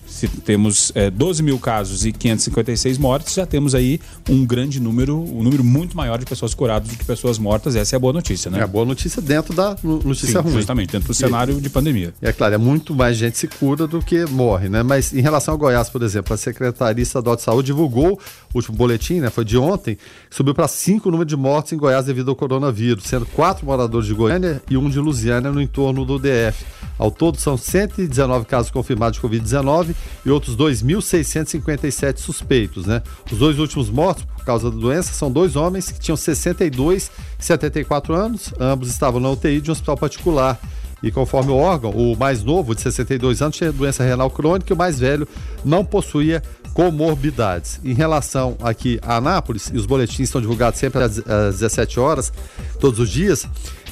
S2: se temos é, 12 mil casos e 556 mortes, já temos aí um grande número, um número muito maior de pessoas curadas do que pessoas mortas. Essa é a boa notícia, né?
S3: É a boa notícia dentro da notícia Sim, ruim.
S2: Justamente, dentro do cenário de pandemia.
S3: É claro, é muito mais gente se cura do que morre, né? Mas em relação ao Goiás, por exemplo, a Secretaria Estadual de Saúde divulgou o último boletim, né? Foi de ontem, subiu para cinco número de mortes em Goiás devido ao coronavírus, sendo quatro moradores de Goiânia e um de Lusiana no entorno do DF. Ao todo, são 119 casos confirmados de Covid-19 e outros 2.657 suspeitos. Né? Os dois últimos mortos por causa da doença são dois homens que tinham 62 e 74 anos, ambos estavam na UTI de um hospital particular. E conforme o órgão, o mais novo, de 62 anos, tinha doença renal crônica e o mais velho não possuía comorbidades. Em relação aqui a Anápolis, e os boletins estão divulgados sempre às 17 horas, todos os dias,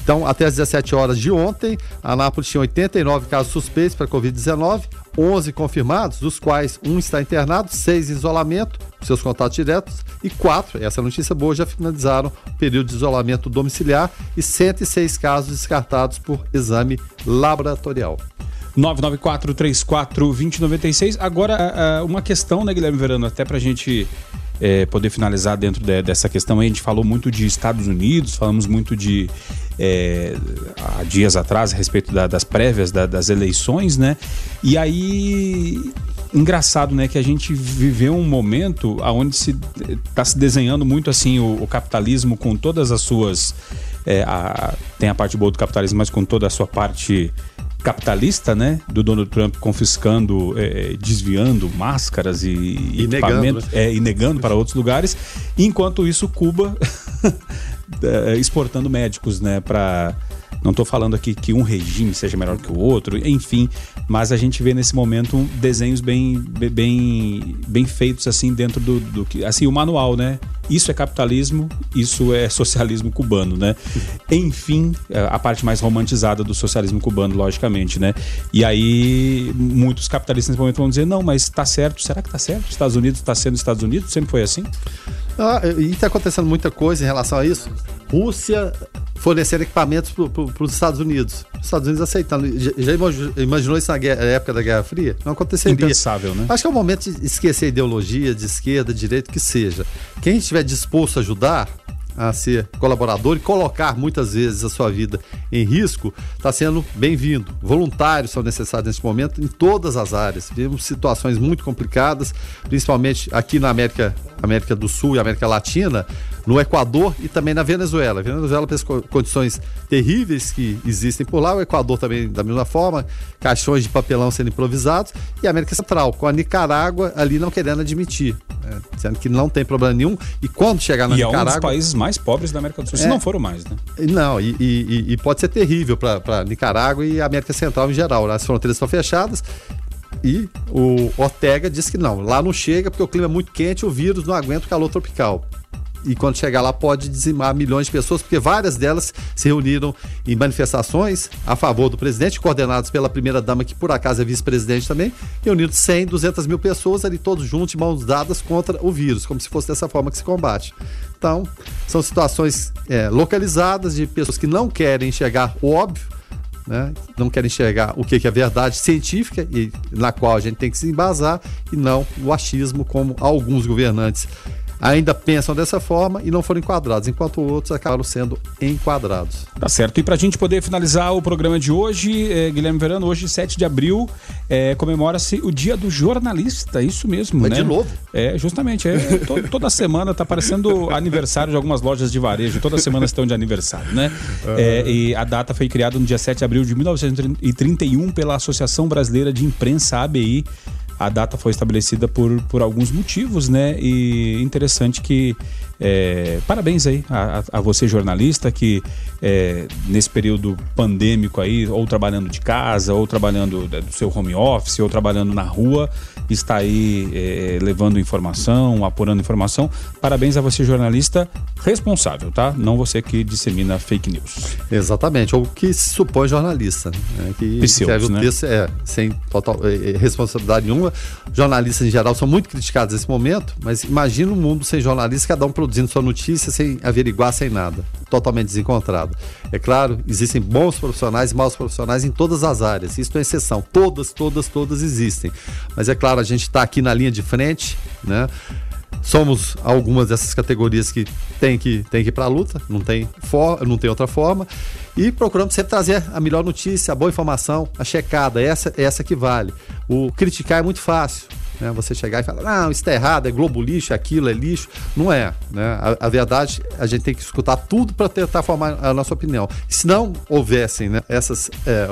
S3: então, até as 17 horas de ontem, a Anápolis tinha 89 casos suspeitos para Covid-19, 11 confirmados, dos quais um está internado, seis em isolamento, seus contatos diretos, e quatro, essa notícia boa, já finalizaram o período de isolamento domiciliar e 106 casos descartados por exame laboratorial.
S2: 994-34-2096. Agora, uma questão, né, Guilherme Verano, até para a gente é, poder finalizar dentro de, dessa questão. A gente falou muito de Estados Unidos, falamos muito de. É, há dias atrás, a respeito da, das prévias da, das eleições, né? E aí engraçado, né, que a gente viveu um momento onde se está se desenhando muito assim o, o, capitalismo com todas as suas é, a, tem a parte boa do capitalismo, mas com toda a sua parte capitalista, né, do Donald Trump confiscando, é, desviando máscaras e, e equipamentos, negando, né? é, e negando para outros lugares, enquanto isso Cuba [laughs] exportando médicos, né, para não estou falando aqui que um regime seja melhor que o outro, enfim, mas a gente vê nesse momento desenhos bem, bem, bem feitos assim dentro do, do que, assim o manual, né? Isso é capitalismo, isso é socialismo cubano, né? Enfim, é, a parte mais romantizada do socialismo cubano, logicamente, né? E aí muitos capitalistas nesse momento vão dizer não, mas está certo? Será que está certo? Estados Unidos está sendo Estados Unidos? Sempre foi assim?
S3: Ah, e está acontecendo muita coisa em relação a isso. Rússia fornecer equipamentos para os Estados Unidos. Os Estados Unidos aceitando. Já, já imaginou isso na, guerra, na, época da Guerra Fria? Não aconteceria.
S2: Impensável, né?
S3: Acho que é o momento de esquecer a ideologia de esquerda, direita, que seja. Quem estiver disposto a ajudar, a ser colaborador e colocar muitas vezes a sua vida em risco, está sendo bem-vindo. Voluntários são necessários nesse momento em todas as áreas. Vivemos situações muito complicadas, principalmente aqui na América, América do Sul e América Latina, no Equador e também na Venezuela. A Venezuela tem condições terríveis que existem por lá, o Equador também da mesma forma, caixões de papelão sendo improvisados, e a América Central, com a Nicarágua ali não querendo admitir, né? dizendo que não tem problema nenhum, e quando chegar na
S2: e
S3: Nicarágua...
S2: é um dos países mais pobres da América do Sul, é, se não foram mais, né?
S3: Não, e, e, e pode ser terrível para Nicarágua e a América Central em geral, né? as fronteiras estão fechadas, e o Ortega disse que não, lá não chega porque o clima é muito quente, o vírus não aguenta o calor tropical e quando chegar lá pode dizimar milhões de pessoas, porque várias delas se reuniram em manifestações a favor do presidente, coordenadas pela primeira-dama, que por acaso é vice-presidente também, reunindo 100, 200 mil pessoas ali todos juntos, mãos dadas contra o vírus, como se fosse dessa forma que se combate. Então, são situações é, localizadas de pessoas que não querem enxergar o óbvio, né? não querem enxergar o que é verdade científica e na qual a gente tem que se embasar e não o achismo como alguns governantes ainda pensam dessa forma e não foram enquadrados, enquanto outros acabaram sendo enquadrados.
S2: Tá certo. E para a gente poder finalizar o programa de hoje, é, Guilherme Verano, hoje, 7 de abril, é, comemora-se o Dia do Jornalista, isso mesmo,
S3: Mas
S2: né?
S3: de novo?
S2: É, justamente. É, to, toda semana tá parecendo aniversário de algumas lojas de varejo, toda semana estão de aniversário, né? É, e a data foi criada no dia 7 de abril de 1931 pela Associação Brasileira de Imprensa, ABI, a data foi estabelecida por, por alguns motivos, né? E interessante que é, parabéns aí a, a, você jornalista que é, nesse período pandêmico aí, ou trabalhando de casa, ou trabalhando do seu home office, ou trabalhando na rua, está aí é, levando informação, apurando informação. Parabéns a você jornalista responsável, tá? Não você que dissemina fake news.
S3: Exatamente, ou que se supõe jornalista, né? que
S2: Pseudos,
S3: escreve o
S2: né?
S3: texto é, sem total é, responsabilidade nenhuma nenhuma. Jornalistas em geral são muito criticados nesse momento, mas imagina um mundo sem jornalistas, cada um produzindo sua notícia sem averiguar, sem nada. Totalmente desencontrado. É claro, existem bons profissionais e maus profissionais em todas as áreas. Isso é exceção. Todas, todas, todas existem. Mas é claro, a gente está aqui na linha de frente, né? somos algumas dessas categorias que tem que, tem que ir para a luta, não tem, for, não tem outra forma. E procuramos sempre trazer a melhor notícia, a boa informação, a checada, essa, essa que vale. O criticar é muito fácil. Né? Você chegar e falar, não, isso está errado, é globo lixo, aquilo é lixo. Não é. Né? A, a verdade, a gente tem que escutar tudo para tentar formar a nossa opinião. Se não houvessem né, essas é,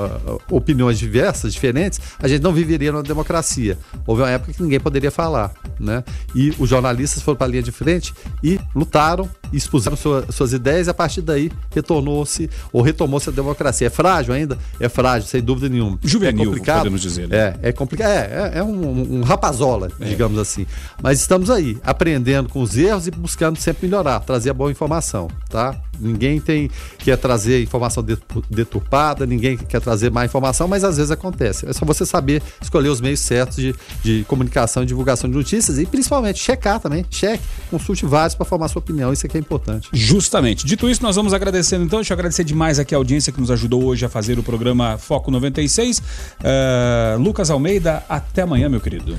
S3: opiniões diversas, diferentes, a gente não viveria numa democracia. Houve uma época que ninguém poderia falar. Né? E os jornalistas foram para a linha de frente e lutaram, expuseram sua, suas ideias e a partir daí retornou-se ou retomou-se a democracia. É frágil ainda? É frágil, sem dúvida nenhuma.
S2: Juvenil,
S3: é complicado.
S2: podemos dizer. Né?
S3: É, é complicado. É, é, é um, um rapaz casola, é. digamos assim. Mas estamos aí, aprendendo com os erros e buscando sempre melhorar, trazer a boa informação, tá? Ninguém tem quer trazer informação deturpada, ninguém quer trazer má informação, mas às vezes acontece. É só você saber escolher os meios certos de, de comunicação e divulgação de notícias e principalmente checar também. Cheque, consulte vários para formar sua opinião. Isso aqui é importante.
S2: Justamente. Dito isso, nós vamos agradecendo então. Deixa eu agradecer demais aqui a audiência que nos ajudou hoje a fazer o programa Foco 96. Uh, eh, Lucas Almeida, até amanhã, meu querido.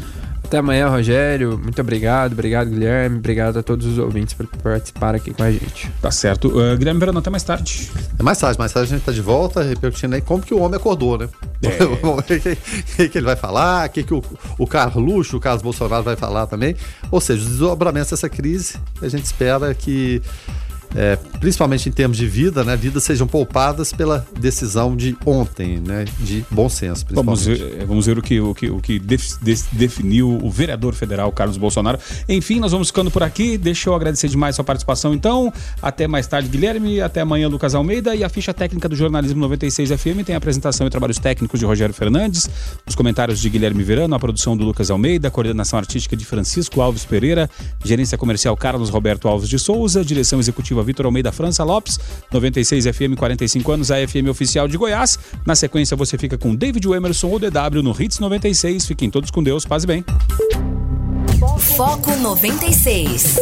S8: Até amanhã, Rogério. Muito obrigado. Obrigado, Guilherme. Obrigado a todos os ouvintes por participar aqui com a gente.
S2: Tá certo. Uh, Guilherme Verano, até mais tarde.
S3: É mais tarde. Mais tarde a gente tá de volta, repercutindo aí como que o homem acordou, né? É. [laughs] o que, que ele vai falar, o que, que o, o Carluxo, o Carlos Bolsonaro vai falar também. Ou seja, os desdobramentos dessa crise, a gente espera que e é, principalmente em termos de vida, né, vidas sejam poupadas pela decisão de ontem, né, de bom senso.
S2: Vamos ver, vamos ver o que, o que, o que def, definiu o vereador federal Carlos Bolsonaro. Enfim, nós vamos ficando por aqui. Deixa eu agradecer demais sua participação. Então, até mais tarde, Guilherme. Até amanhã, Lucas Almeida. E a ficha técnica do Jornalismo 96 FM tem a apresentação e trabalhos técnicos de Rogério Fernandes, os comentários de Guilherme Verano, a produção do Lucas Almeida, a coordenação artística de Francisco Alves Pereira, gerência comercial Carlos Roberto Alves de Souza, direção executiva Vitor Almeida França Lopes, 96 FM, 45 anos, a FM oficial de Goiás. Na sequência, você fica com David Emerson ou DW no Hits 96. Fiquem todos com Deus, paz e bem.
S1: Foco 96.